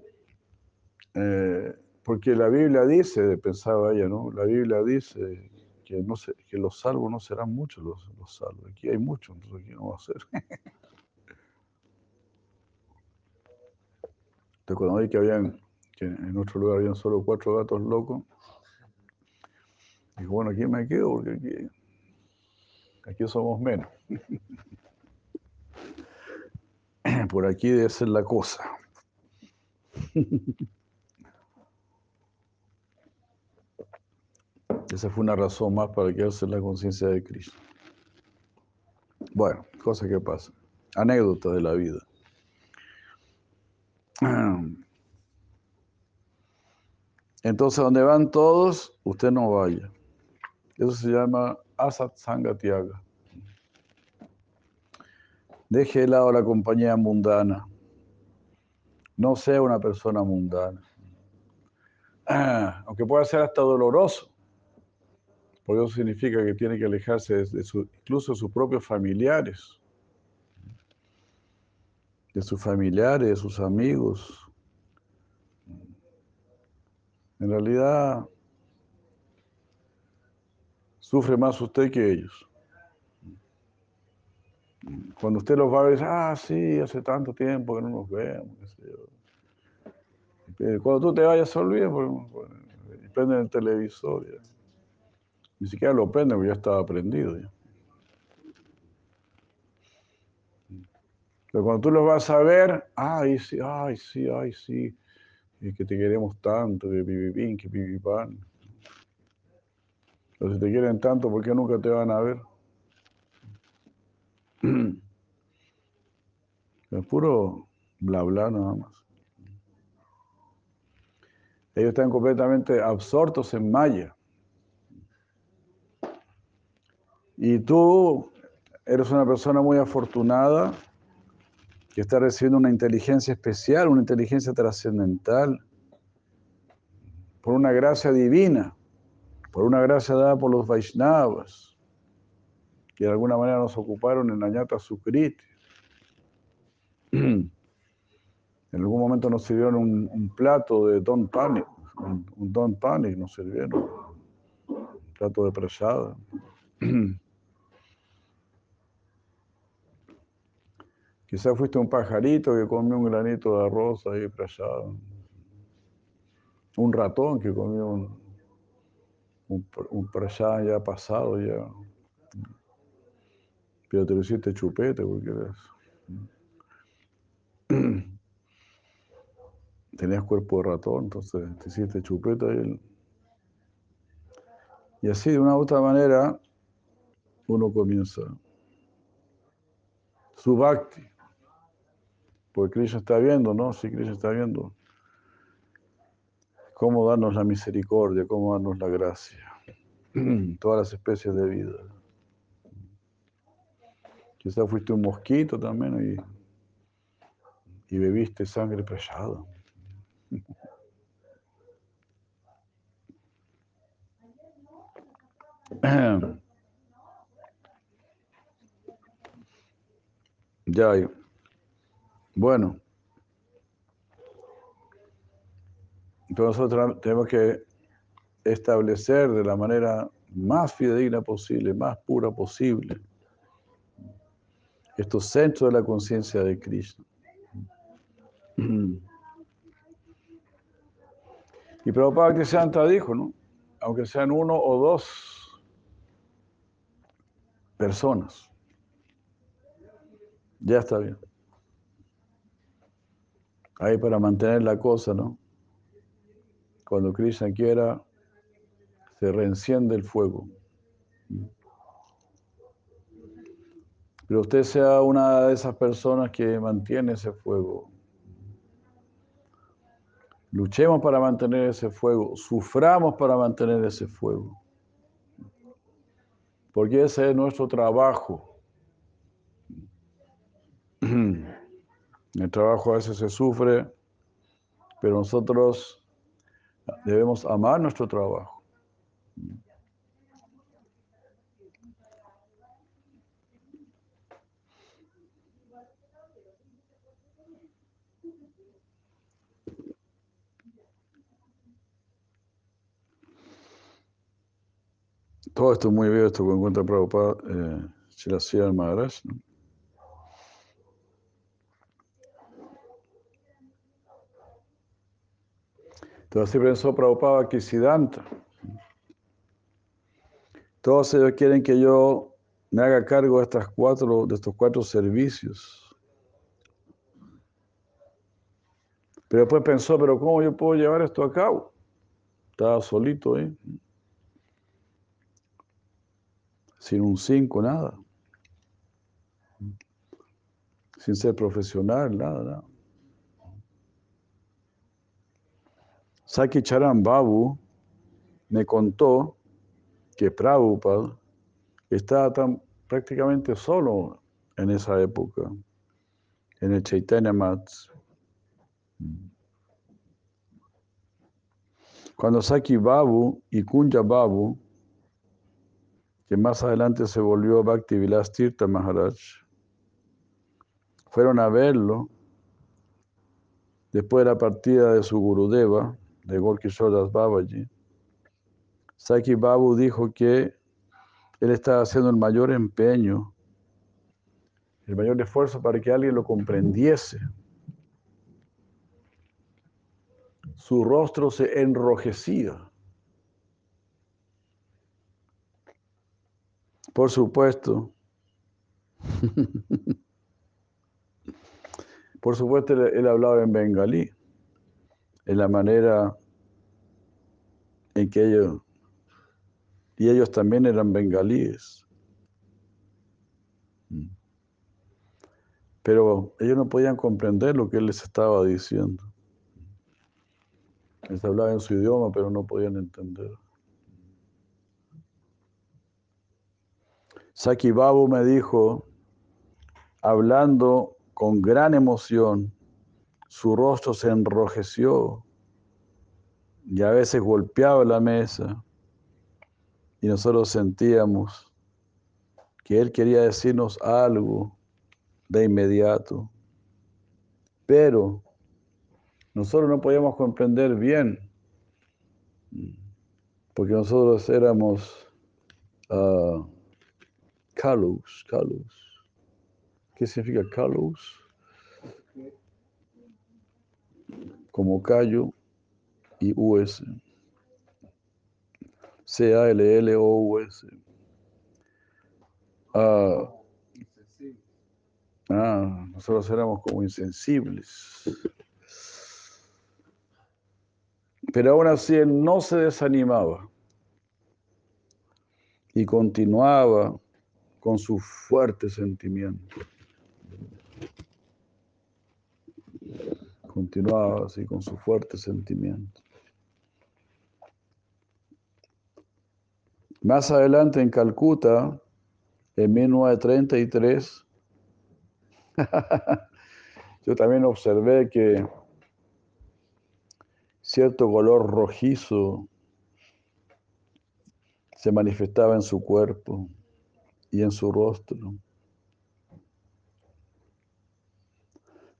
eh, porque la Biblia dice, pensaba ella, ¿no? La Biblia dice que, no que los salvos no serán muchos los, los salvos. Aquí hay muchos, entonces aquí no va a ser. Entonces cuando vi que habían, que en otro lugar habían solo cuatro gatos locos, Dijo, bueno, aquí me quedo porque aquí, aquí somos menos. Por aquí debe ser la cosa. Esa fue una razón más para quedarse en la conciencia de Cristo. Bueno, cosas que pasan. Anécdotas de la vida. Entonces, donde van todos, usted no vaya. Eso se llama Asat Sangatiaga. Deje de lado la compañía mundana. No sea una persona mundana. aunque pueda ser hasta doloroso. Porque eso significa que tiene que alejarse de su, incluso de sus propios familiares. De sus familiares, de sus amigos. En realidad, sufre más usted que ellos. Cuando usted los va a ver, ah, sí, hace tanto tiempo que no nos vemos. Cuando tú te vayas, se olvida, porque, prenden el televisor. Ni siquiera lo prenden, porque ya estaba prendido. Pero cuando tú los vas a ver, ay, sí, ay, sí, ay, sí, y que te queremos tanto, que pipipín, que pipipán. Pero si te quieren tanto, ¿por qué nunca te van a ver? Es puro bla bla nada más. Ellos están completamente absortos en Maya. Y tú eres una persona muy afortunada que está recibiendo una inteligencia especial, una inteligencia trascendental, por una gracia divina, por una gracia dada por los Vaishnavas, que de alguna manera nos ocuparon en la ñata Sukriti. En algún momento nos sirvieron un, plato de Don Panic, un, Don Panic nos sirvieron, un plato de prasada. Quizás fuiste un pajarito que comió un granito de arroz ahí prasada. Un ratón que comió un, un, un ya pasado ya. Pero te lo hiciste chupete porque eres tenías cuerpo de ratón, entonces te hiciste chupeta y, y así de una u otra manera uno comienza su bhakti. Porque Krishna está viendo, ¿no? Sí, Krishna está viendo cómo darnos la misericordia, cómo darnos la gracia. Todas las especies de vida. Quizás fuiste un mosquito también y, y bebiste sangre preciada. Ya, bueno. Entonces nosotros tenemos que establecer de la manera más fidedigna posible, más pura posible, estos centros de la conciencia de Krishna. Y Prabhupada Santa dijo, ¿no? Aunque sean uno o dos personas, ya está bien. Ahí para mantener la cosa, ¿no? Cuando Krishna quiera, se reenciende el fuego. Pero usted sea una de esas personas que mantiene ese fuego. Luchemos para mantener ese fuego, suframos para mantener ese fuego. Porque ese es nuestro trabajo. El trabajo a veces se sufre, pero nosotros debemos amar nuestro trabajo. Todo esto es muy bien, esto que encuentra Prabhupada, eh, Shilasiya Maharaj. ¿no? Entonces así pensó Prabhupada que Siddhanta. Todos ellos quieren que yo me haga cargo de, estos cuatro servicios. Pero después pensó, pero ¿cómo yo puedo llevar esto a cabo? Estaba solito ahí. Sin un cinco, nada. Sin ser profesional, nada, nada. Saki Charan Babu me contó que Prabhupada estaba tan, prácticamente solo en esa época, en el Chaitanya Mats. Cuando Saki Babu y Kunja Babu, que más adelante se volvió Bhakti Vilas Tirtha Maharaj, fueron a verlo después de la partida de su Gurudeva, de Gorkishoras Babaji, Saki Babu dijo que él estaba haciendo el mayor empeño, el mayor esfuerzo para que alguien lo comprendiese. Su rostro se enrojecía. Por supuesto. Por supuesto, él, hablaba en bengalí en la manera en que ellos, y ellos también eran bengalíes. Mm. Pero ellos no podían comprender lo que él les estaba diciendo. Les hablaba en su idioma, pero no podían entender. Saki Babu me dijo, hablando con gran emoción, su rostro se enrojeció y a veces golpeaba la mesa. Y nosotros sentíamos que él quería decirnos algo de inmediato, pero nosotros no podíamos comprender bien, porque nosotros éramos uh, Kalus, ¿Qué significa Kalus? Como callo y US. C-A-L-L-O-U-S. Ah, ah, nosotros éramos como insensibles. Pero aún así él no se desanimaba y continuaba con su fuerte sentimiento. Continuaba así con su fuerte sentimiento. Más adelante en Calcuta, en 1933, yo también observé que cierto color rojizo se manifestaba en su cuerpo y en su rostro.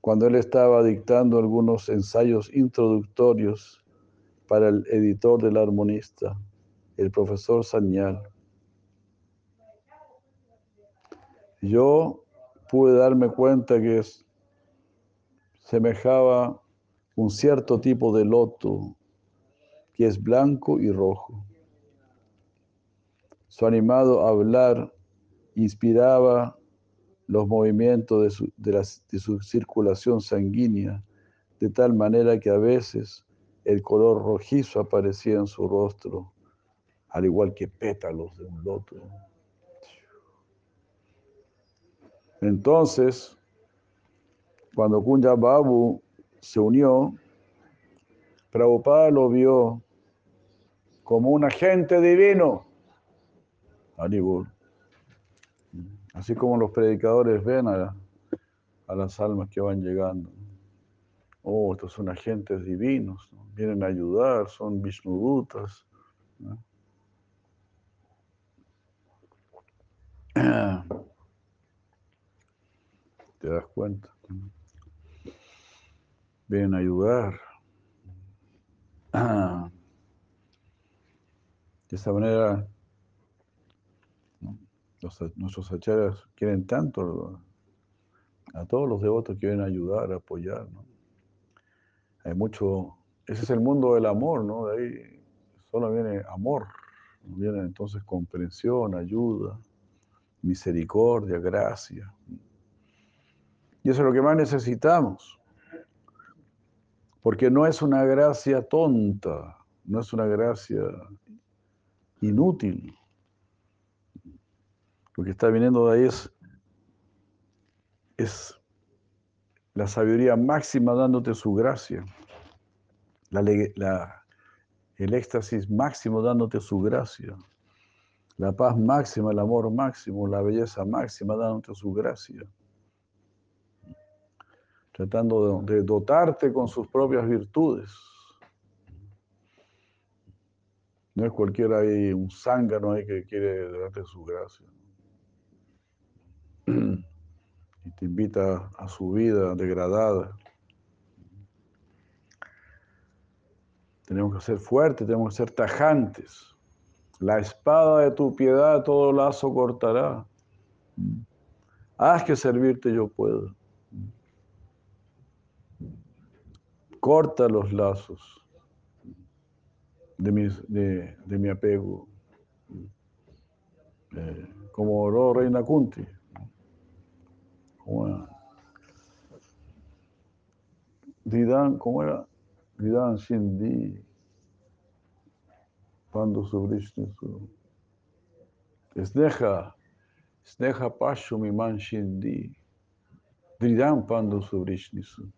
Cuando él estaba dictando algunos ensayos introductorios para el editor del armonista, el profesor Sañal. Yo pude darme cuenta que semejaba un cierto tipo de loto que es blanco y rojo. Su animado hablar inspiraba los movimientos de su, de su circulación sanguínea, de tal manera que a veces el color rojizo aparecía en su rostro al igual que pétalos de un loto. Entonces, cuando Kunja Babu se unió, Prabhupada lo vio como un agente divino. Así como los predicadores ven a, a, las almas que van llegando. Oh, estos son agentes divinos, vienen a ayudar, son Vishnudutas. Te das cuenta. Vienen a ayudar. De esa manera, nuestros acharyas quieren tanto a todos los devotos quieren ayudar, apoyar. Hay mucho, ese es el mundo del amor, ¿no? De ahí solo viene amor, viene entonces comprensión, ayuda misericordia, gracia. Y eso es lo que más necesitamos. Porque no es una gracia tonta, no es una gracia inútil. Lo que está viniendo de ahí es, es la sabiduría máxima dándote su gracia, la, el éxtasis máximo dándote su gracia la paz máxima, el amor máximo, la belleza máxima, dándote su gracia. Tratando de, dotarte con sus propias virtudes. No es cualquiera ahí, un zángano ahí que quiere darte su gracia. Y te invita a su vida degradada. Tenemos que ser fuertes, tenemos que ser tajantes. La espada de tu piedad todo lazo cortará. Haz que servirte yo puedo. Corta los lazos de mi, apego. Eh, como oró Reina Kunti. Didan, ¿cómo era? Didan Shindi cuando su su Sneha, Sneha Pashu mi man shindi. Dridam Pandu Subrishnisu.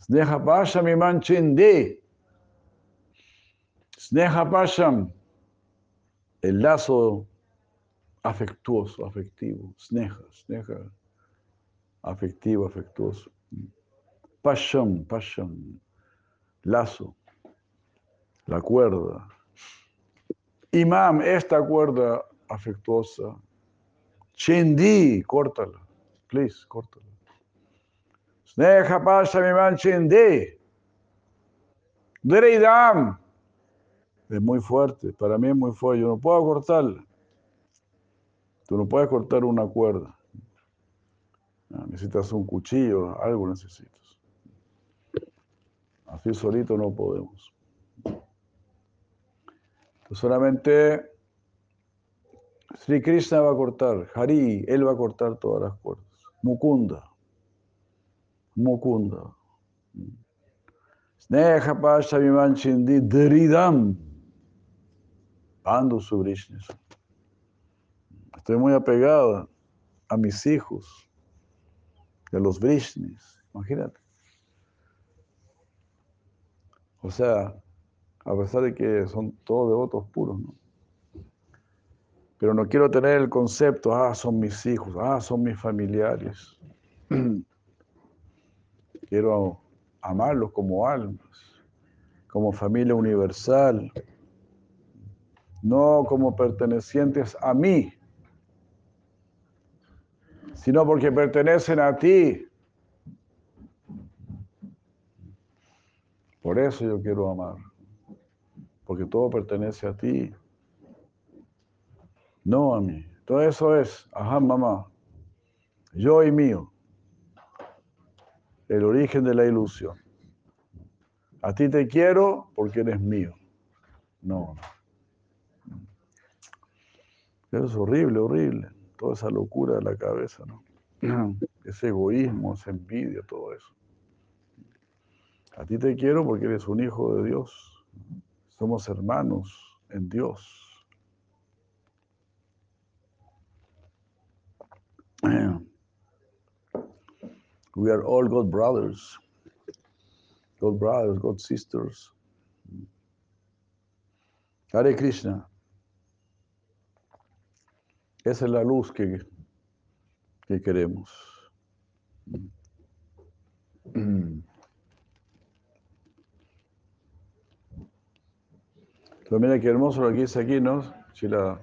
Sneha Pasham Imanchindi. Sneha Pasham. El lazo afectuoso, afectivo. Sneha, Sneha. Afectivo, afectuoso. Pasham, Pasham. Lazo. La cuerda. Imam, esta cuerda afectuosa. Chindi, córtala. Please, córtala. Sneha Pasham Imanchindi. Dereidam. Es muy fuerte, para mí es muy fuerte. Yo no puedo cortarla. Tú no puedes cortar una cuerda. Ah, necesitas un cuchillo, algo necesitas. Así solito no podemos. Entonces solamente Sri Krishna va a cortar, Hari, él va a cortar todas las cuerdas. Mukunda. Mukunda. Sneha Pasha Vimanchindi Dridam. Ando Subrishnis. Estoy muy apegada a mis hijos, a los Vrishnis. Imagínate. O sea, a pesar de que son todos devotos puros, ¿no? Pero no quiero tener el concepto, ah, son mis hijos, ah, son mis familiares. quiero amarlos como almas, como familia universal no como pertenecientes a mí, sino porque pertenecen a ti. Por eso yo quiero amar, porque todo pertenece a ti, no a mí. Todo eso es, ajá, mamá, yo y mío, el origen de la ilusión. A ti te quiero porque eres mío. No, no. Es horrible, horrible. Toda esa locura de la cabeza, ¿no? Ese egoísmo, esa envidia, todo eso. A ti te quiero porque eres un hijo de Dios. Somos hermanos en Dios. We are all God brothers. God brothers, God sisters. Hare Krishna. Esa es la luz que, que queremos. Pero mira qué hermoso lo que dice aquí, ¿no? Sila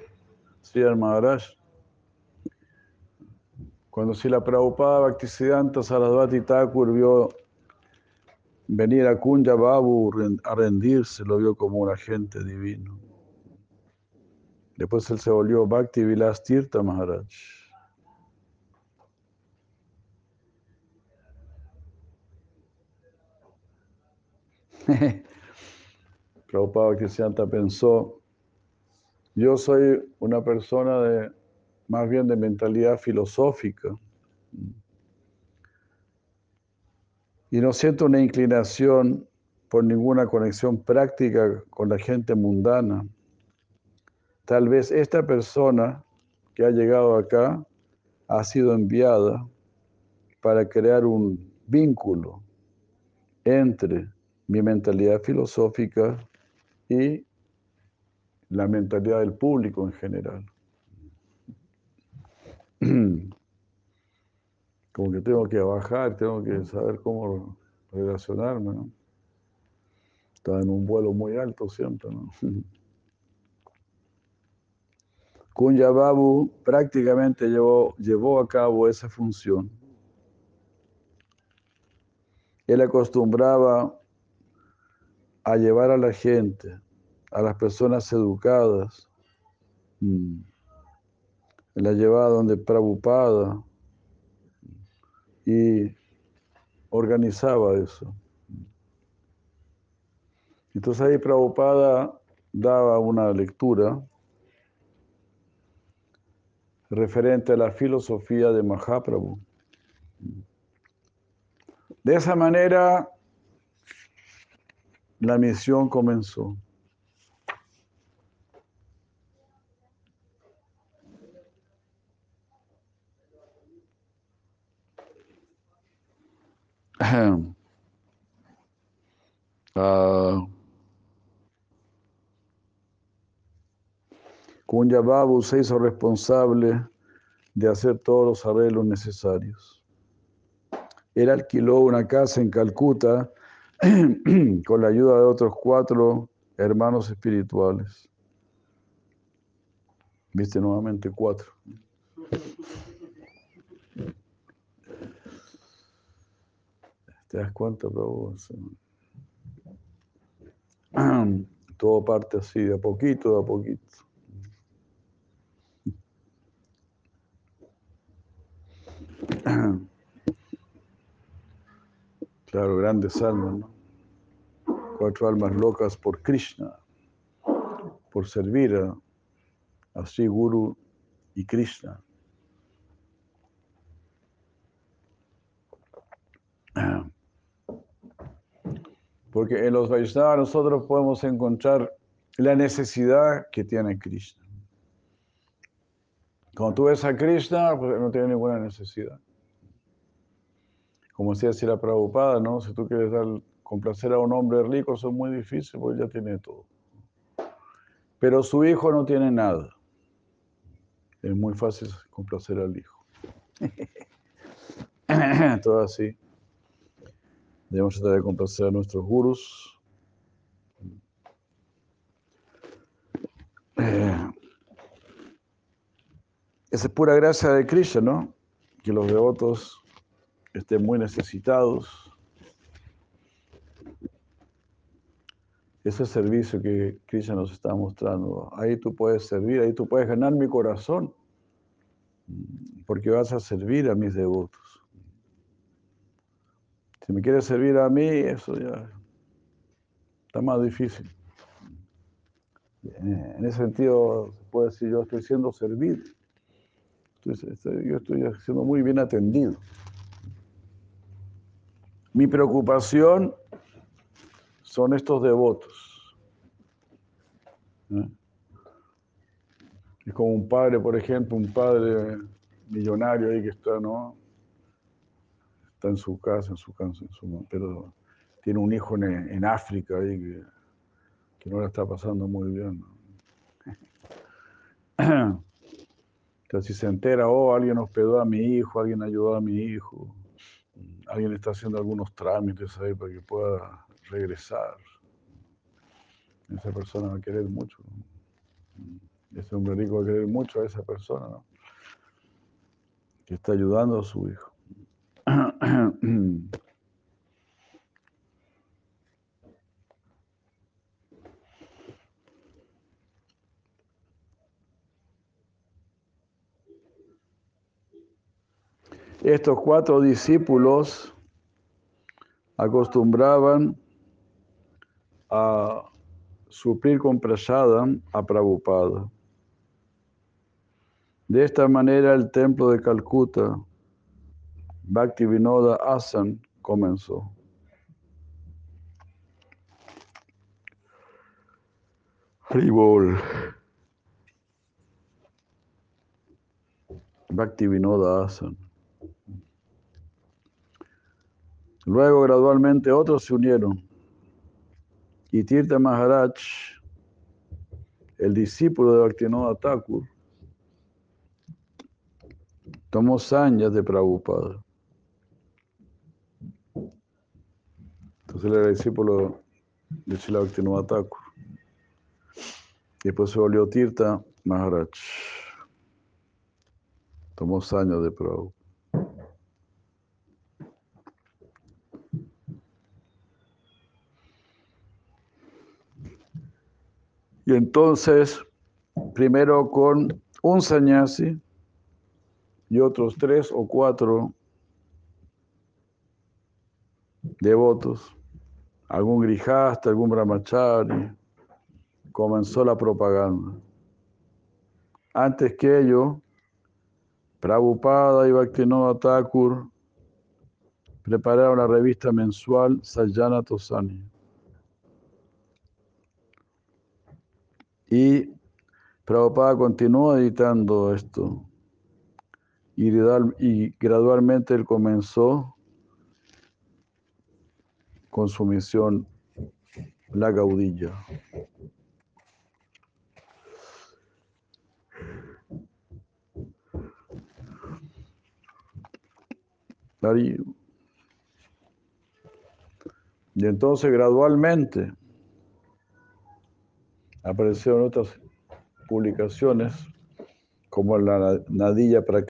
Sri Maharaj. Cuando Sila Prabhupada Bhaktisiddhanta Sarasvati Thakur vio venir a Kunja Babu a rendirse, lo vio como un agente divino. Después él se volvió Bhakti Vilas Tirtha Maharaj. Prabhupada Krisyanta pensó, yo soy una persona de más bien de mentalidad filosófica y no siento una inclinación por ninguna conexión práctica con la gente mundana. Tal vez esta persona que ha llegado acá ha sido enviada para crear un vínculo entre mi mentalidad filosófica y la mentalidad del público en general. Como que tengo que bajar, tengo que saber cómo relacionarme, ¿no? Estaba en un vuelo muy alto siempre, ¿no? Kunya Babu prácticamente llevó, llevó a cabo esa función. Él acostumbraba a llevar a la gente, a las personas educadas, mm, la llevaba donde Prabhupada y organizaba eso. Entonces ahí Prabhupada daba una lectura referente a la filosofía de Mahaprabhu. De esa manera, la misión comenzó. Ah, Babu se hizo responsable de hacer todos los arreglos necesarios. Él alquiló una casa en Calcuta con la ayuda de otros cuatro hermanos espirituales. Viste nuevamente cuatro. ¿Te das cuenta, Todo parte así, de a poquito, de a poquito. Claro, grandes almas, ¿no? Cuatro almas locas por Krishna, por servir a, a Sri Guru y Krishna. Porque en los Vaishnavas nosotros podemos encontrar la necesidad que tiene Krishna. Cuando tú ves a Krishna, pues no tiene ninguna necesidad. Como decía la Prabhupada, ¿no? Si tú quieres dar, complacer a un hombre rico, eso es muy difícil, porque ya tiene todo. Pero su hijo no tiene nada. Es muy fácil complacer al hijo. todo así. Debemos tratar de complacer a nuestros gurus. Eh, esa es pura gracia de Krishna, ¿no? Que los devotos estén muy necesitados. Ese servicio que Krishna nos está mostrando, ahí tú puedes servir, ahí tú puedes ganar mi corazón, porque vas a servir a mis devotos. Si me quieres servir a mí, eso ya está más difícil. En ese sentido, se puede decir, yo estoy siendo servido. yo estoy siendo muy bien atendido. Mi preocupación son estos devotos. ¿eh? Es como un padre, por ejemplo, un padre millonario ahí que está, ¿no? Está en su casa, en su casa, en su, pero tiene un hijo en, África ahí que, que, no la está pasando muy bien. Entonces, si se entera, oh, alguien hospedó a mi hijo, alguien ayudó a mi hijo, alguien está haciendo algunos trámites ahí para que pueda regresar. Esa persona va a querer mucho. Ese hombre rico va a querer mucho a esa persona, ¿no? Que está ayudando a su hijo. Estos cuatro discípulos acostumbraban a suplir con prasada a Prabhupada. De esta manera el templo de Calcuta, Vinoda Asan, comenzó. Haribol. Vinoda Asan. Luego gradualmente otros se unieron. Y Tirtha Maharaj, el discípulo de Bhaktivinoda Thakur, tomó sañas de Prabhupada. Entonces él era discípulo de Srila Bhaktivinoda Thakur. Y después se volvió Tirtha Maharaj. Tomó sañas de Prabhupada. Y entonces, primero con un sannyasi y otros tres o cuatro devotos, algún grijasta, algún brahmachari, comenzó la propaganda. Antes que ello, Prabhupada y Bhaktivinoda Thakur prepararon la revista mensual Sajjana Tosani. Y Prabhupada continuó editando esto. Y, gradualmente él comenzó con su misión La Gaudilla. Y entonces gradualmente aparecieron otras publicaciones como la Nadilla para